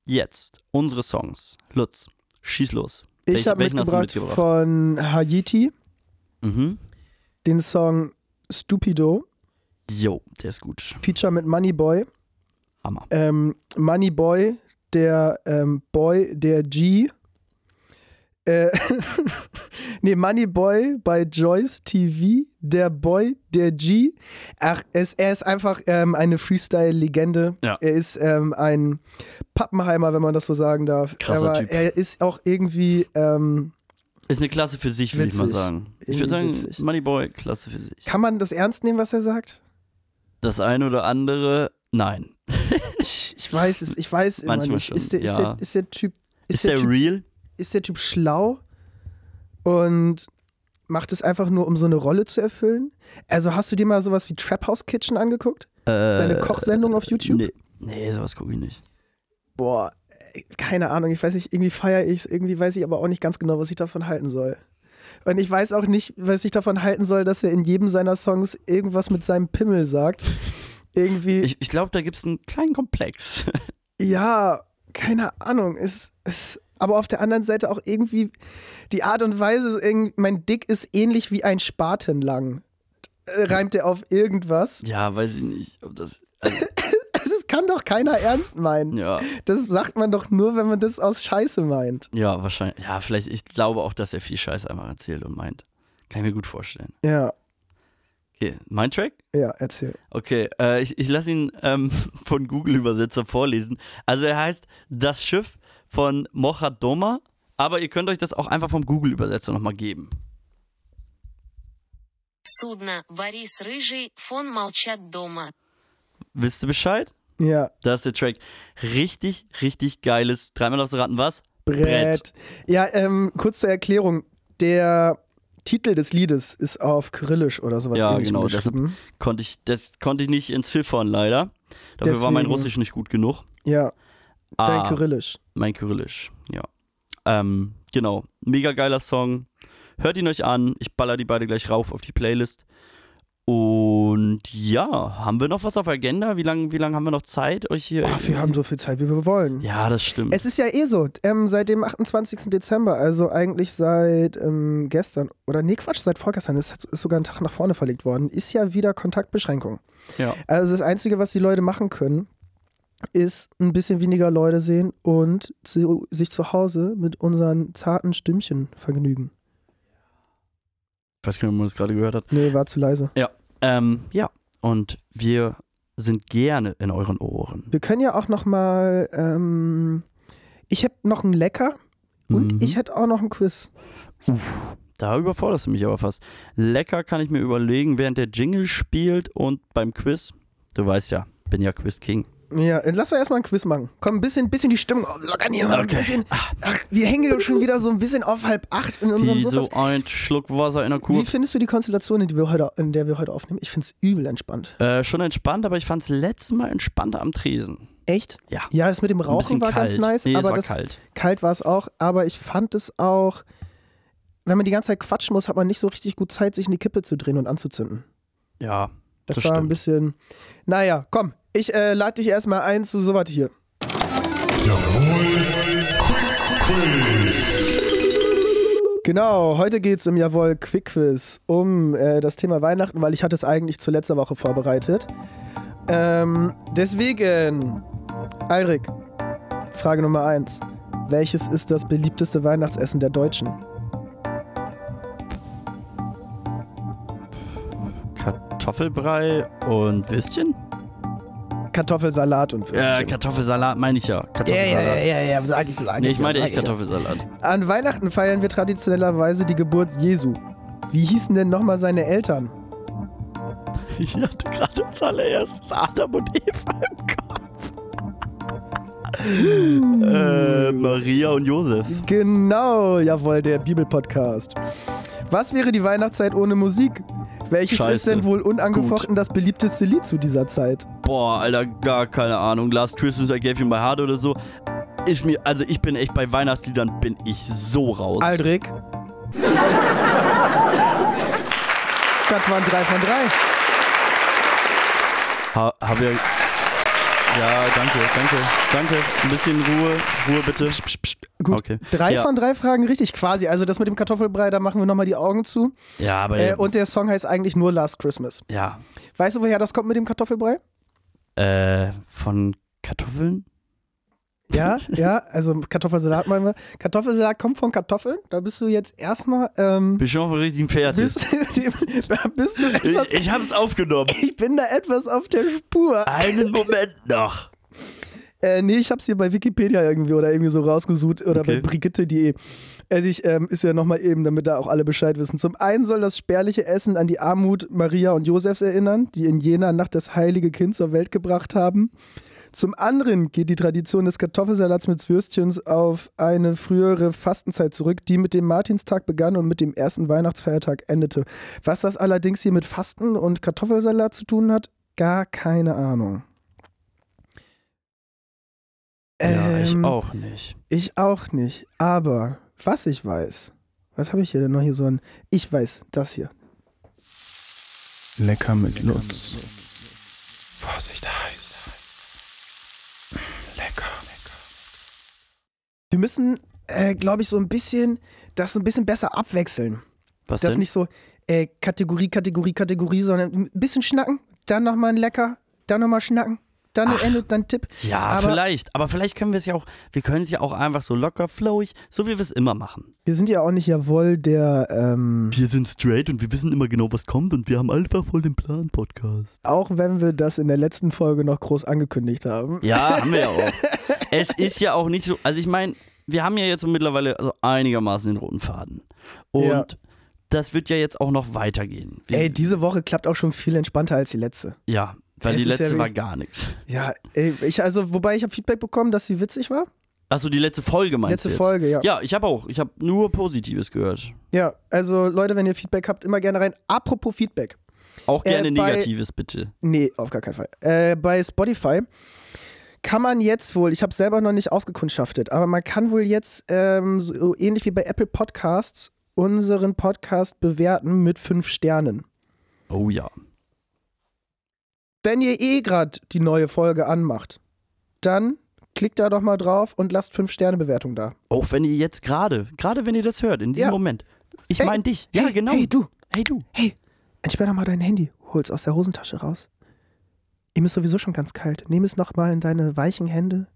jetzt unsere Songs. Lutz, schieß los. Ich habe du mitgebracht, von Haiti Mhm. den Song Stupido, Jo, der ist gut. Feature mit Moneyboy. Hammer. Ähm, Moneyboy, der ähm, Boy, der G. Äh, nee, Moneyboy bei Joyce TV, der Boy, der G. Ach, es, er ist einfach ähm, eine Freestyle-Legende. Ja. Er ist ähm, ein Pappenheimer, wenn man das so sagen darf. Krasser Aber Typ. er ist auch irgendwie, ähm, Ist eine Klasse für sich, würde ich mal sagen. Ich würde sagen, witzig. Moneyboy, Klasse für sich. kann man das ernst nehmen, was er sagt? Das eine oder andere, nein. Ich, ich weiß es, ich weiß immer Manchmal nicht. schon, ist, der, ist, ja. der, ist der Typ, Ist, der, typ real? Ist der Typ schlau und macht es einfach nur, um so eine Rolle zu erfüllen? Also hast du dir mal sowas wie Trap House Kitchen angeguckt? Äh, Seine Kochsendung auf YouTube? Nee, nee sowas gucke ich nicht. Boah, keine Ahnung. Ich weiß nicht, irgendwie feiere ich es, irgendwie weiß ich aber auch nicht ganz genau, was ich davon halten soll. Und ich weiß auch nicht, was ich davon halten soll, dass er in jedem seiner Songs irgendwas mit seinem Pimmel sagt. Irgendwie, Ich, ich glaube, da gibt es einen kleinen Komplex. ja, keine Ahnung. Ist, ist, aber auf der anderen Seite auch irgendwie die Art und Weise, mein Dick ist ähnlich wie ein Spaten lang. Äh, Reimt er auf irgendwas? ja, weiß ich nicht. Ob das, also, Das kann doch keiner ernst meinen. ja, Das sagt man doch nur, wenn man das aus Scheiße meint. ja, wahrscheinlich. Ja, vielleicht, ich glaube auch, dass er viel Scheiß einfach erzählt und meint. Kann ich mir gut vorstellen. Ja, Okay, mein Track? ja, erzähl. Okay, äh, ich, ich lasse ihn ähm, von Google-Übersetzer vorlesen. Also er heißt Das Schiff von Mochadoma, aber ihr könnt euch das auch einfach vom Google-Übersetzer nochmal geben. Судно Борис Рыжий, фон молчат дома. Wisst ihr Bescheid? Ja, Das ist der Track. Richtig, richtig geiles. Dreimal aufs Raten, was? Brett. Brett. Ja, ähm, kurz zur Erklärung. Der Titel des Liedes ist auf Kyrillisch oder sowas Ja, ähnlichem genau, geschrieben. Konnte ich, das konnte ich nicht entziffern, leider. Dafür war mein Deswegen- Russisch nicht gut genug. Ja, dein Ah, Kyrillisch. Mein Kyrillisch, ja. Ähm, genau. Mega geiler Song. Hört ihn euch an. Ich baller die beide gleich rauf auf die Playlist. Und ja, haben wir noch was auf der Agenda? Wie lange wie lang haben wir noch Zeit, euch hier. Ach, wir haben so viel Zeit, wie wir wollen. ja, das stimmt. Es ist ja eh so, ähm, seit dem 28. Dezember, also eigentlich seit ähm, gestern, oder nee, Quatsch, seit vorgestern, ist, ist sogar ein Tag nach vorne verlegt worden, ist ja wieder Kontaktbeschränkung. ja. Also das Einzige, was die Leute machen können, ist ein bisschen weniger Leute sehen und zu, sich zu Hause mit unseren zarten Stimmchen vergnügen. Ich weiß gar nicht, ob man das gerade gehört hat. Nee, war zu leise. Ähm, ja, und wir sind gerne in euren Ohren. Wir können ja auch noch mal, ähm, ich habe noch ein Lecker und Mhm. ich hätte auch noch ein Quiz. Da überforderst du mich aber fast. Lecker kann ich mir überlegen, während der Jingle spielt und beim Quiz. Du weißt ja, bin ja Quiz King. Ja, lass mal erstmal ein Quiz machen. Komm, ein bisschen, bisschen die Stimmung lockern hier mal. Ein Okay. bisschen, ach, wir hängen ja schon wieder so ein bisschen auf halb acht in unserem Wie so ein Schluck Wasser in der Wie Kur. findest du die Konstellation, in, die wir heute, in der wir heute aufnehmen? Ich finde es übel entspannt. Äh, schon entspannt, aber ich fand es letztes Mal entspannter am Tresen. Echt? Ja. Ja, das mit dem Ein Rauchen war kalt. ganz nice, nee, aber war das kalt. kalt war es auch. Aber ich fand es auch, wenn man die ganze Zeit quatschen muss, hat man nicht so richtig gut Zeit, sich in die Kippe zu drehen und anzuzünden. Ja, Das, Das war ein stimmt. bisschen. Naja, komm, ich äh, lade dich erstmal ein zu sowas hier. Genau, heute geht es im Jawohl Quick Quiz um äh, das Thema Weihnachten, weil ich hatte es eigentlich zu letzter Woche vorbereitet. Ähm, deswegen, Alrik, Frage Nummer 1. Welches ist das beliebteste Weihnachtsessen der Deutschen? Kartoffelbrei und Würstchen? Kartoffelsalat und Ja, Würstchen. Kartoffelsalat meine ich ja. ja, Kartoffelsalat. ja, ja, ja, sag ich, sag Nee, ich. meine ja, echt. Kartoffelsalat. An Weihnachten feiern wir traditionellerweise die Geburt Jesu. Wie hießen denn nochmal seine Eltern? Ich hatte gerade als allererstes Adam und Eva im Kopf. Äh, Maria und Josef. Genau, jawohl, der Bibelpodcast. Was wäre die Weihnachtszeit ohne Musik? Welches ist Scheiße. denn wohl unangefochten das beliebteste Lied zu dieser Zeit? Boah, Alter, gar keine Ahnung. Last Christmas I gave you my heart oder so. Ist mir, also ich bin echt bei Weihnachtsliedern bin ich so raus. Aldrich. Das waren drei von drei. Ha, hab ja. Ja, danke, danke, danke. Ein bisschen Ruhe, Ruhe bitte. Gut, Okay. drei ja. von drei Fragen richtig quasi. Also das mit dem Kartoffelbrei, da machen wir nochmal die Augen zu. Ja, aber Äh, und der Song heißt eigentlich nur Last Christmas. ja. Weißt du, woher das kommt mit dem Kartoffelbrei? Äh, von Kartoffeln? Ja, ja, also Kartoffelsalat meinen wir. Kartoffelsalat kommt von Kartoffeln. Da bist du jetzt erstmal. Ähm, Bin schon auf dem richtigen Pferd. bist, da bist du etwas. Ich, ich hab's aufgenommen. Ich bin da etwas auf der Spur. Einen Moment noch. Äh, nee, ich hab's hier bei Wikipedia irgendwie oder irgendwie so rausgesucht oder Okay. bei brigitte.de. Also ich, ähm, ist ja nochmal eben, damit da auch alle Bescheid wissen. Zum einen soll das spärliche Essen an die Armut Maria und Josefs erinnern, die in jener Nacht das heilige Kind zur Welt gebracht haben. Zum anderen geht die Tradition des Kartoffelsalats mit Würstchens auf eine frühere Fastenzeit zurück, die mit dem Martinstag begann und mit dem ersten Weihnachtsfeiertag endete. Was das allerdings hier mit Fasten und Kartoffelsalat zu tun hat, gar keine Ahnung. Ja, ich Ähm, auch nicht. Ich auch nicht. Aber was ich weiß, was habe ich hier denn noch hier so ein. Ich weiß, das hier. Lecker mit Lutz. Vorsicht heiß. Wir müssen, äh, glaube ich, so ein bisschen das so ein bisschen besser abwechseln. Was Das denn? nicht so äh, Kategorie, Kategorie, Kategorie, sondern ein bisschen schnacken, dann nochmal ein Lecker, dann nochmal schnacken, dann Ach. Ende, dann Tipp. ja, aber- vielleicht. Aber vielleicht können wir es ja auch, wir können es ja auch einfach so locker flowig, so wie wir es immer machen. Wir sind ja auch nicht jawohl der, ähm, Wir sind straight und wir wissen immer genau, was kommt und wir haben einfach voll den Plan, Podcast. auch wenn wir das in der letzten Folge noch groß angekündigt haben. Ja, haben wir ja auch. es ist ja auch nicht so, also ich meine, wir haben ja jetzt so mittlerweile also einigermaßen den roten Faden. Und Ja. das wird ja jetzt auch noch weitergehen. Wir, Ey, diese Woche klappt auch schon viel entspannter als die letzte. ja, weil es die ja letzte wie- war gar nichts. Ja, ey, ich, also, wobei ich habe Feedback bekommen, dass sie witzig war. Achso, die letzte Folge meinst Letzte du jetzt? Folge, ja. Ja, ich habe auch. Ich habe nur Positives gehört. Ja, also Leute, wenn ihr Feedback habt, immer gerne rein. Apropos Feedback. Auch Äh, gerne bei- Negatives, bitte. Nee, auf gar keinen Fall. Äh, bei Spotify kann man jetzt wohl, ich habe selber noch nicht ausgekundschaftet, aber man kann wohl jetzt ähm, so ähnlich wie bei Apple Podcasts unseren Podcast bewerten mit fünf Sternen. Oh ja. Wenn ihr eh gerade die neue Folge anmacht, dann klickt da doch mal drauf und lasst fünf Sterne Bewertung da. Auch wenn ihr jetzt gerade, gerade wenn ihr das hört, in diesem Ja. Moment. Ich meine dich. Ja, hey, genau. Hey, du, Hey, du. hey, entsperr doch mal dein Handy, hol's aus der Hosentasche raus. Ihm ist sowieso schon ganz kalt. Nimm es noch mal in deine weichen Hände.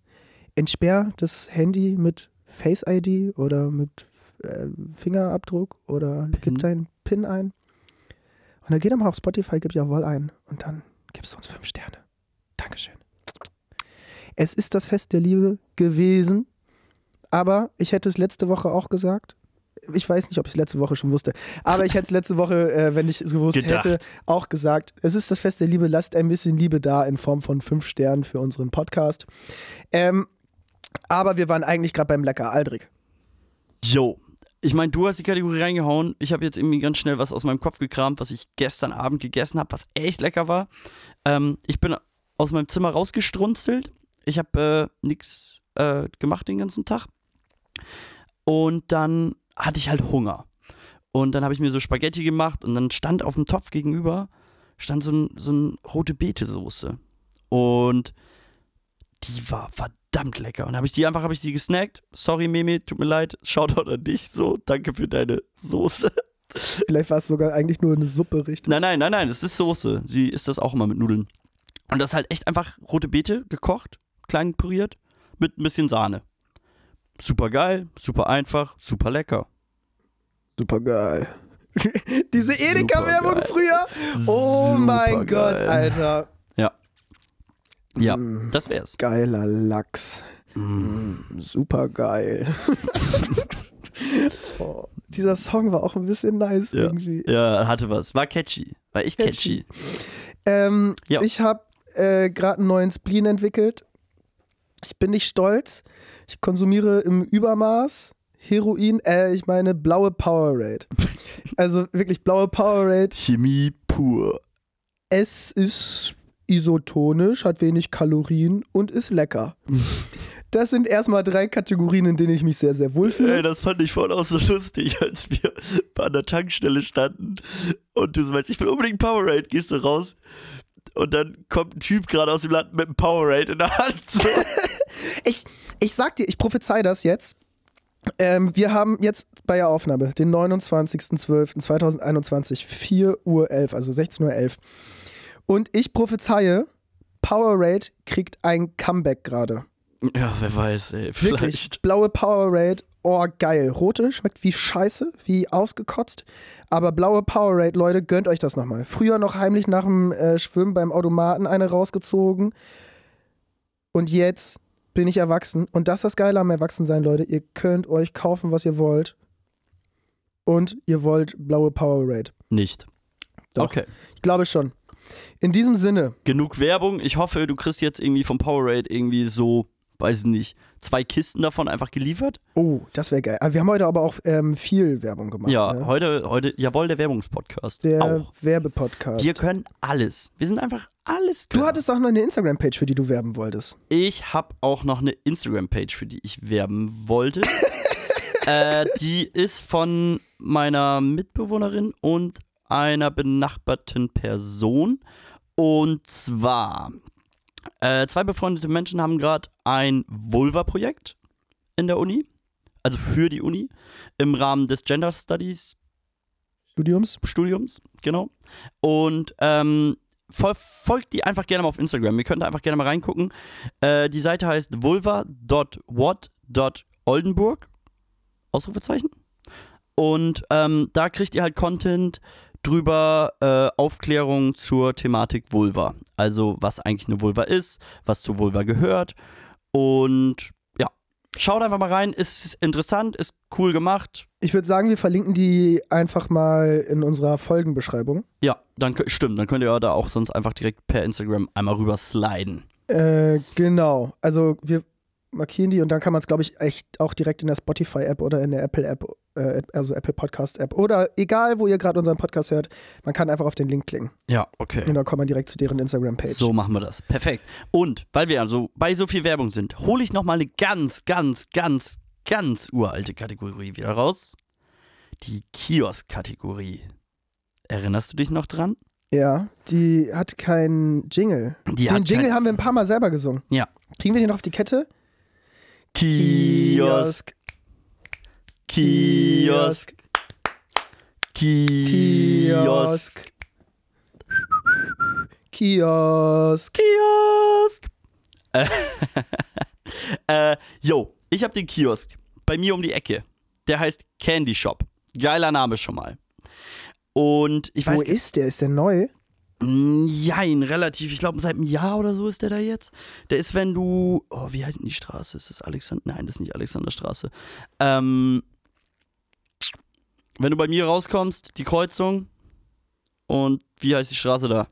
Entsperr das Handy mit Face ID oder mit äh, Fingerabdruck oder Pin. gib deinen PIN ein. Und dann geh doch mal auf Spotify, gib Jawohl ein und dann gibst du uns fünf Sterne. Dankeschön. Es ist das Fest der Liebe gewesen, aber ich hätte es letzte Woche auch gesagt. Ich weiß nicht, ob ich es letzte Woche schon wusste, aber ich hätte es letzte Woche, äh, wenn ich es gewusst Gedacht. hätte, auch gesagt. Es ist das Fest der Liebe. Lasst ein bisschen Liebe da in Form von fünf Sternen für unseren Podcast. Ähm, aber wir waren eigentlich gerade beim Lecker Aldrich. Yo. Ich meine, du hast die Kategorie reingehauen. Ich habe jetzt irgendwie ganz schnell was aus meinem Kopf gekramt, was ich gestern Abend gegessen habe, was echt lecker war. Ähm, ich bin aus meinem Zimmer rausgestrunzelt. Ich habe äh, nichts äh, gemacht den ganzen Tag. Und dann hatte ich halt Hunger. Und dann habe ich mir so Spaghetti gemacht und dann stand auf dem Topf gegenüber stand so ein, so ein rote Beete-Soße. Und die war verdammt lecker. Und habe ich die einfach, habe ich die gesnackt. Sorry, Mimi, tut mir leid. Shoutout an dich. So, danke für deine Soße. Vielleicht war es sogar eigentlich nur eine Suppe, richtig? Nein, nein, nein, nein, es ist Soße. Sie isst das auch immer mit Nudeln. Und das ist halt echt einfach rote Beete gekocht, klein püriert, mit ein bisschen Sahne. Super geil, super einfach, super lecker. Super geil. Diese. Edeka-Werbung früher. Oh mein Supergeil. Gott, Alter. Ja, Mm, das wär's. geiler Lachs. Mm. Super geil. oh, dieser Song war auch ein bisschen nice Ja. irgendwie. Ja, hatte was. War catchy. War echt catchy. Ähm, Ja. Ich habe äh, gerade einen neuen Spleen entwickelt. Ich bin nicht stolz. Ich konsumiere im Übermaß Heroin, äh, ich meine blaue Powerade. Also wirklich blaue Powerade. Chemie pur. Es ist isotonisch, hat wenig Kalorien und ist lecker. Das sind erstmal drei Kategorien, in denen ich mich sehr, sehr Ey, wohlfühle. das fand ich voll auch so lustig, als wir an der Tankstelle standen und du so meinst, ich will unbedingt Powerade, gehst du raus und dann kommt ein Typ gerade aus dem Land mit einem Powerade in der Hand. So. Ich, ich sag dir, ich prophezei das jetzt. Ähm, wir haben jetzt bei der Aufnahme den 29.12.2021, 4.11 Uhr, also 16.11 Uhr. Und ich prophezeie, Powerade kriegt ein Comeback gerade. Ja, wer weiß, ey. Wirklich. Vielleicht. Blaue Powerade, oh geil. Rote schmeckt wie Scheiße, wie ausgekotzt. Aber blaue Powerade, Leute, gönnt euch das nochmal. Früher noch heimlich nach dem äh, Schwimmen beim Automaten eine rausgezogen. Und jetzt bin ich erwachsen. Und das ist das Geile am Erwachsensein, Leute. Ihr könnt euch kaufen, was ihr wollt. Und ihr wollt blaue Powerade. Nicht. Doch. Okay. Ich glaube schon. In diesem Sinne, Genug Werbung. Ich hoffe, du kriegst jetzt irgendwie vom Powerade irgendwie so weiß ich nicht, zwei Kisten davon einfach geliefert. Oh, das wäre geil. Aber wir haben heute aber auch ähm, viel Werbung gemacht. ja, ne? heute, heute, jawohl, der Werbungspodcast. Der auch. Werbepodcast. Wir können alles. Wir sind einfach alles. Du Könner. hattest doch noch eine Instagram-Page, für die du werben wolltest. Ich habe auch noch eine Instagram-Page, für die ich werben wollte. äh, die ist von meiner Mitbewohnerin und einer benachbarten Person. Und zwar, äh, zwei befreundete Menschen haben gerade ein Vulva-Projekt in der Uni. Also für die Uni. Im Rahmen des Gender Studies Studiums? Studiums, genau. Und ähm, fol folgt die einfach gerne mal auf Instagram. Ihr könnt da einfach gerne mal reingucken. Äh, die Seite heißt vulva.what.oldenburg. Ausrufezeichen. Und ähm, da kriegt ihr halt Content drüber, äh, Aufklärung zur Thematik Vulva. Also was eigentlich eine Vulva ist, was zu Vulva gehört. Und ja, schaut einfach mal rein. Ist interessant, ist cool gemacht. Ich würde sagen, wir verlinken die einfach mal in unserer Folgenbeschreibung. Ja, dann stimmt, dann könnt ihr ja da auch sonst einfach direkt per Instagram einmal rüber sliden. Äh, genau. Also wir markieren die und dann kann man es, glaube ich, echt auch direkt in der Spotify-App oder in der Apple-App, äh, also Apple Podcast-App oder egal, wo ihr gerade unseren Podcast hört, man kann einfach auf den Link klicken Ja, okay. und dann kommt man direkt zu deren Instagram-Page. So machen wir das. Perfekt. Und weil wir also bei so viel Werbung sind, hole ich nochmal eine ganz, ganz, ganz, ganz uralte Kategorie wieder raus. Die Kiosk-Kategorie. Erinnerst du dich noch dran? Ja, die hat keinen Jingle. Die den Jingle kein- haben wir ein paar Mal selber gesungen. Ja. Kriegen wir den noch auf die Kette? Kiosk, Kiosk, Kiosk, Kiosk. Kiosk. Äh, yo, ich habe den Kiosk bei mir um die Ecke. Der heißt Candy Shop. Geiler Name schon mal. Und ich Wo weiß, ist der? Ist der neu? Jein, relativ. Ich glaube, seit einem Jahr oder so ist der da jetzt. Der ist, wenn du. Oh, wie heißt denn die Straße? Ist das Alexander? Nein, das ist nicht Alexanderstraße. Ähm, wenn du bei mir rauskommst, die Kreuzung. Und wie heißt die Straße da?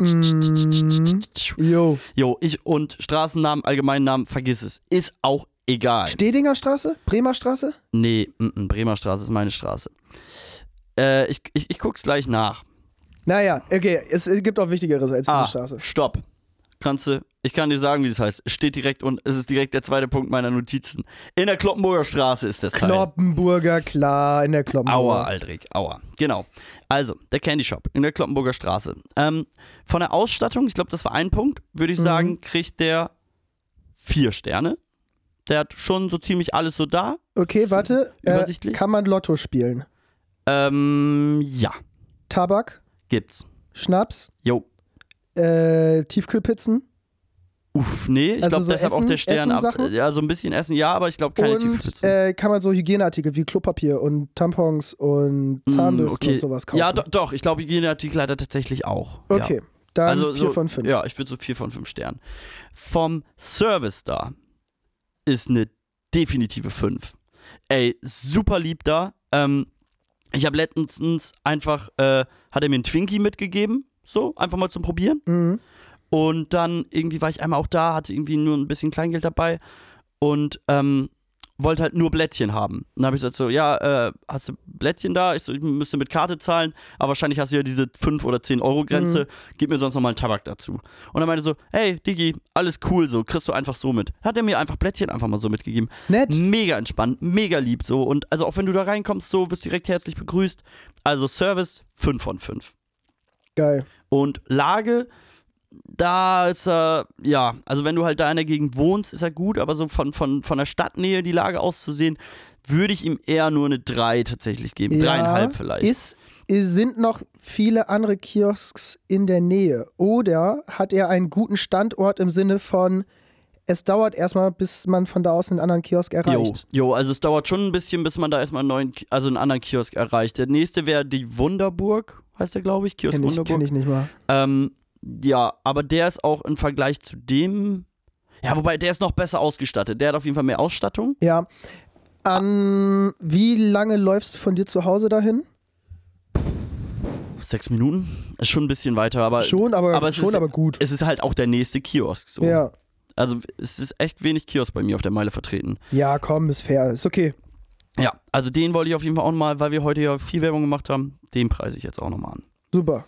Mm. Jo. Jo, ich und Straßennamen, Allgemeinnamen, vergiss es. Ist auch egal. Stedinger Straße? Bremer Straße? Nee, mm, mm, Bremer Straße ist meine Straße. Äh, ich, ich, ich guck's gleich nach. Naja, okay, es, es gibt auch Wichtigeres als Ah, diese Straße. stopp. Kannst du, ich kann dir sagen, wie es heißt. Es steht direkt und es ist direkt der zweite Punkt meiner Notizen. In der Kloppenburger Straße ist das Teil. Kloppenburger, klar, in der Kloppenburger. Aua, Aldrich, aua. Genau. Also, der Candy Shop in der Kloppenburger Straße. Ähm, von der Ausstattung, ich glaube, das war ein Punkt, würde ich Mhm. sagen, kriegt der vier Sterne. Der hat schon so ziemlich alles so da. Okay, warte. Äh, kann man Lotto spielen? Ähm, ja, Tabak, gibt's. Schnaps, Jo. äh, Tiefkühlpizzen Uff, nee, ich Also glaube so deshalb auch der Stern ab. Ja, so ein bisschen Essen, ja, aber ich glaube keine und Tiefkühlpizzen. äh, kann man so Hygieneartikel wie Klopapier und Tampons und Zahnbürsten Mm, okay. und sowas kaufen. Ja, do, doch, ich glaube, Hygieneartikel hat er tatsächlich auch. Okay, Ja. dann Also vier so, von fünf. Ja, ich würde so vier von fünf Sternen. Vom Service da ist eine definitive fünf. Ey, super lieb da. Ähm, ich habe letztens einfach, äh, hat er mir einen Twinkie mitgegeben, so, einfach mal zum Probieren. Mhm. Und dann irgendwie war ich einmal auch da, hatte irgendwie nur ein bisschen Kleingeld dabei und ähm, wollte halt nur Blättchen haben. Und dann habe ich gesagt so, ja, äh, hast du Blättchen da? Ich so, ich müsste mit Karte zahlen, aber wahrscheinlich hast du ja diese 5 oder 10 Euro Grenze, gib mir sonst noch mal einen Tabak dazu. Und dann meinte so, hey, Digi, alles cool so, kriegst du einfach so mit. Hat er mir einfach Blättchen einfach mal so mitgegeben. Nett. Mega entspannt, mega lieb so und also auch wenn du da reinkommst so, bist direkt herzlich begrüßt. Also Service 5 von 5. Geil. Und Lage, da ist er, ja, also wenn du halt da in der Gegend wohnst, ist er gut, aber so von, von, von der Stadtnähe die Lage auszusehen, würde ich ihm eher nur eine 3 tatsächlich geben. Ja, Dreieinhalb vielleicht. Ist, sind noch viele andere Kiosks in der Nähe? Oder hat er einen guten Standort im Sinne von, es dauert erstmal, bis man von da aus einen anderen Kiosk Jo, erreicht? jo, also es dauert schon ein bisschen, bis man da erstmal einen neuen, also einen anderen Kiosk erreicht. Der nächste wäre die Wunderburg, heißt der, glaube ich, Kiosk Kenn ich, Wunderburg. kenn ich nicht mal. Ähm, ja, aber der ist auch im Vergleich zu dem. Ja, wobei der ist noch besser ausgestattet. Der hat auf jeden Fall mehr Ausstattung. Ja. An wie lange läufst du von dir zu Hause dahin? Sechs Minuten? Ist schon ein bisschen weiter, aber. schon, aber, aber schon, ist- aber gut. Es ist halt auch der nächste Kiosk. So. Ja. Also es ist echt wenig Kiosk bei mir auf der Meile vertreten. Ja, komm, ist fair. Ist okay. Ja, also den wollte ich auf jeden Fall auch nochmal, weil wir heute ja viel Werbung gemacht haben, den preise ich jetzt auch nochmal an. Super.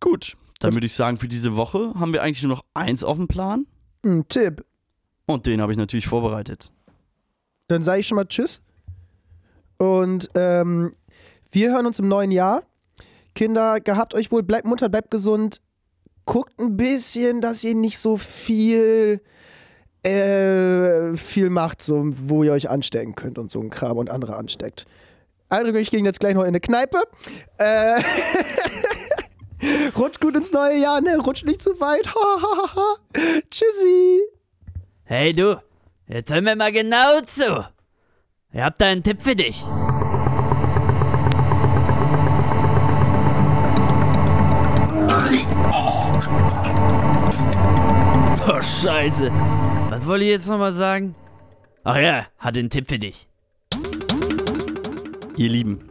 Gut, dann würde ich sagen, für diese Woche haben wir eigentlich nur noch eins auf dem Plan Ein Tipp. und den habe ich natürlich vorbereitet. Dann sage ich schon mal Tschüss. Und ähm, wir hören uns im neuen Jahr. Kinder, gehabt euch wohl, bleibt munter, bleibt gesund. Guckt ein bisschen, dass ihr nicht so viel, äh, viel macht, so, wo ihr euch anstecken könnt und so ein Kram und andere ansteckt. Aldrich und ich gehen jetzt gleich noch in eine Kneipe. Äh, rutscht gut ins neue Jahr, ne? Rutscht nicht zu weit. Tschüssi. Hey du, jetzt hör mir mal genau zu. Ich hab da einen Tipp für dich. Oh, Scheiße. Was wollte ich jetzt nochmal sagen? Ach ja, hatte einen Tipp für dich. Ihr Lieben,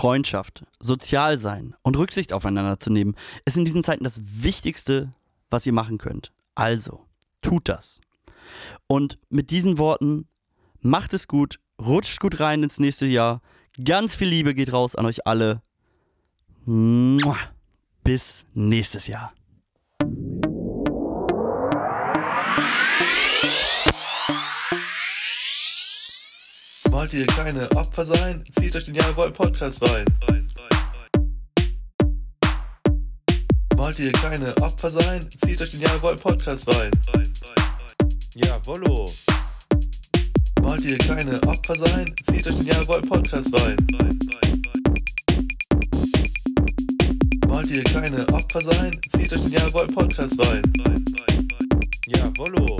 Freundschaft, sozial sein und Rücksicht aufeinander zu nehmen, ist in diesen Zeiten das Wichtigste, was ihr machen könnt. Also, tut das. Und mit diesen Worten, macht es gut, rutscht gut rein ins nächste Jahr. Ganz viel Liebe geht raus an euch alle. Bis nächstes Jahr. Wollt ihr kleine Opfer sein? Zieht euch den Jawohl Podcast rein. Wollt ihr kleine Opfer sein? Zieht euch den Jawohl Podcast rein. Jawollo. Wollt ihr kleine Opfer sein? Zieht euch den Jawohl Podcast rein. Wollt ihr kleine Opfer sein? Zieht euch den Jawohl Podcast rein. Jawollo.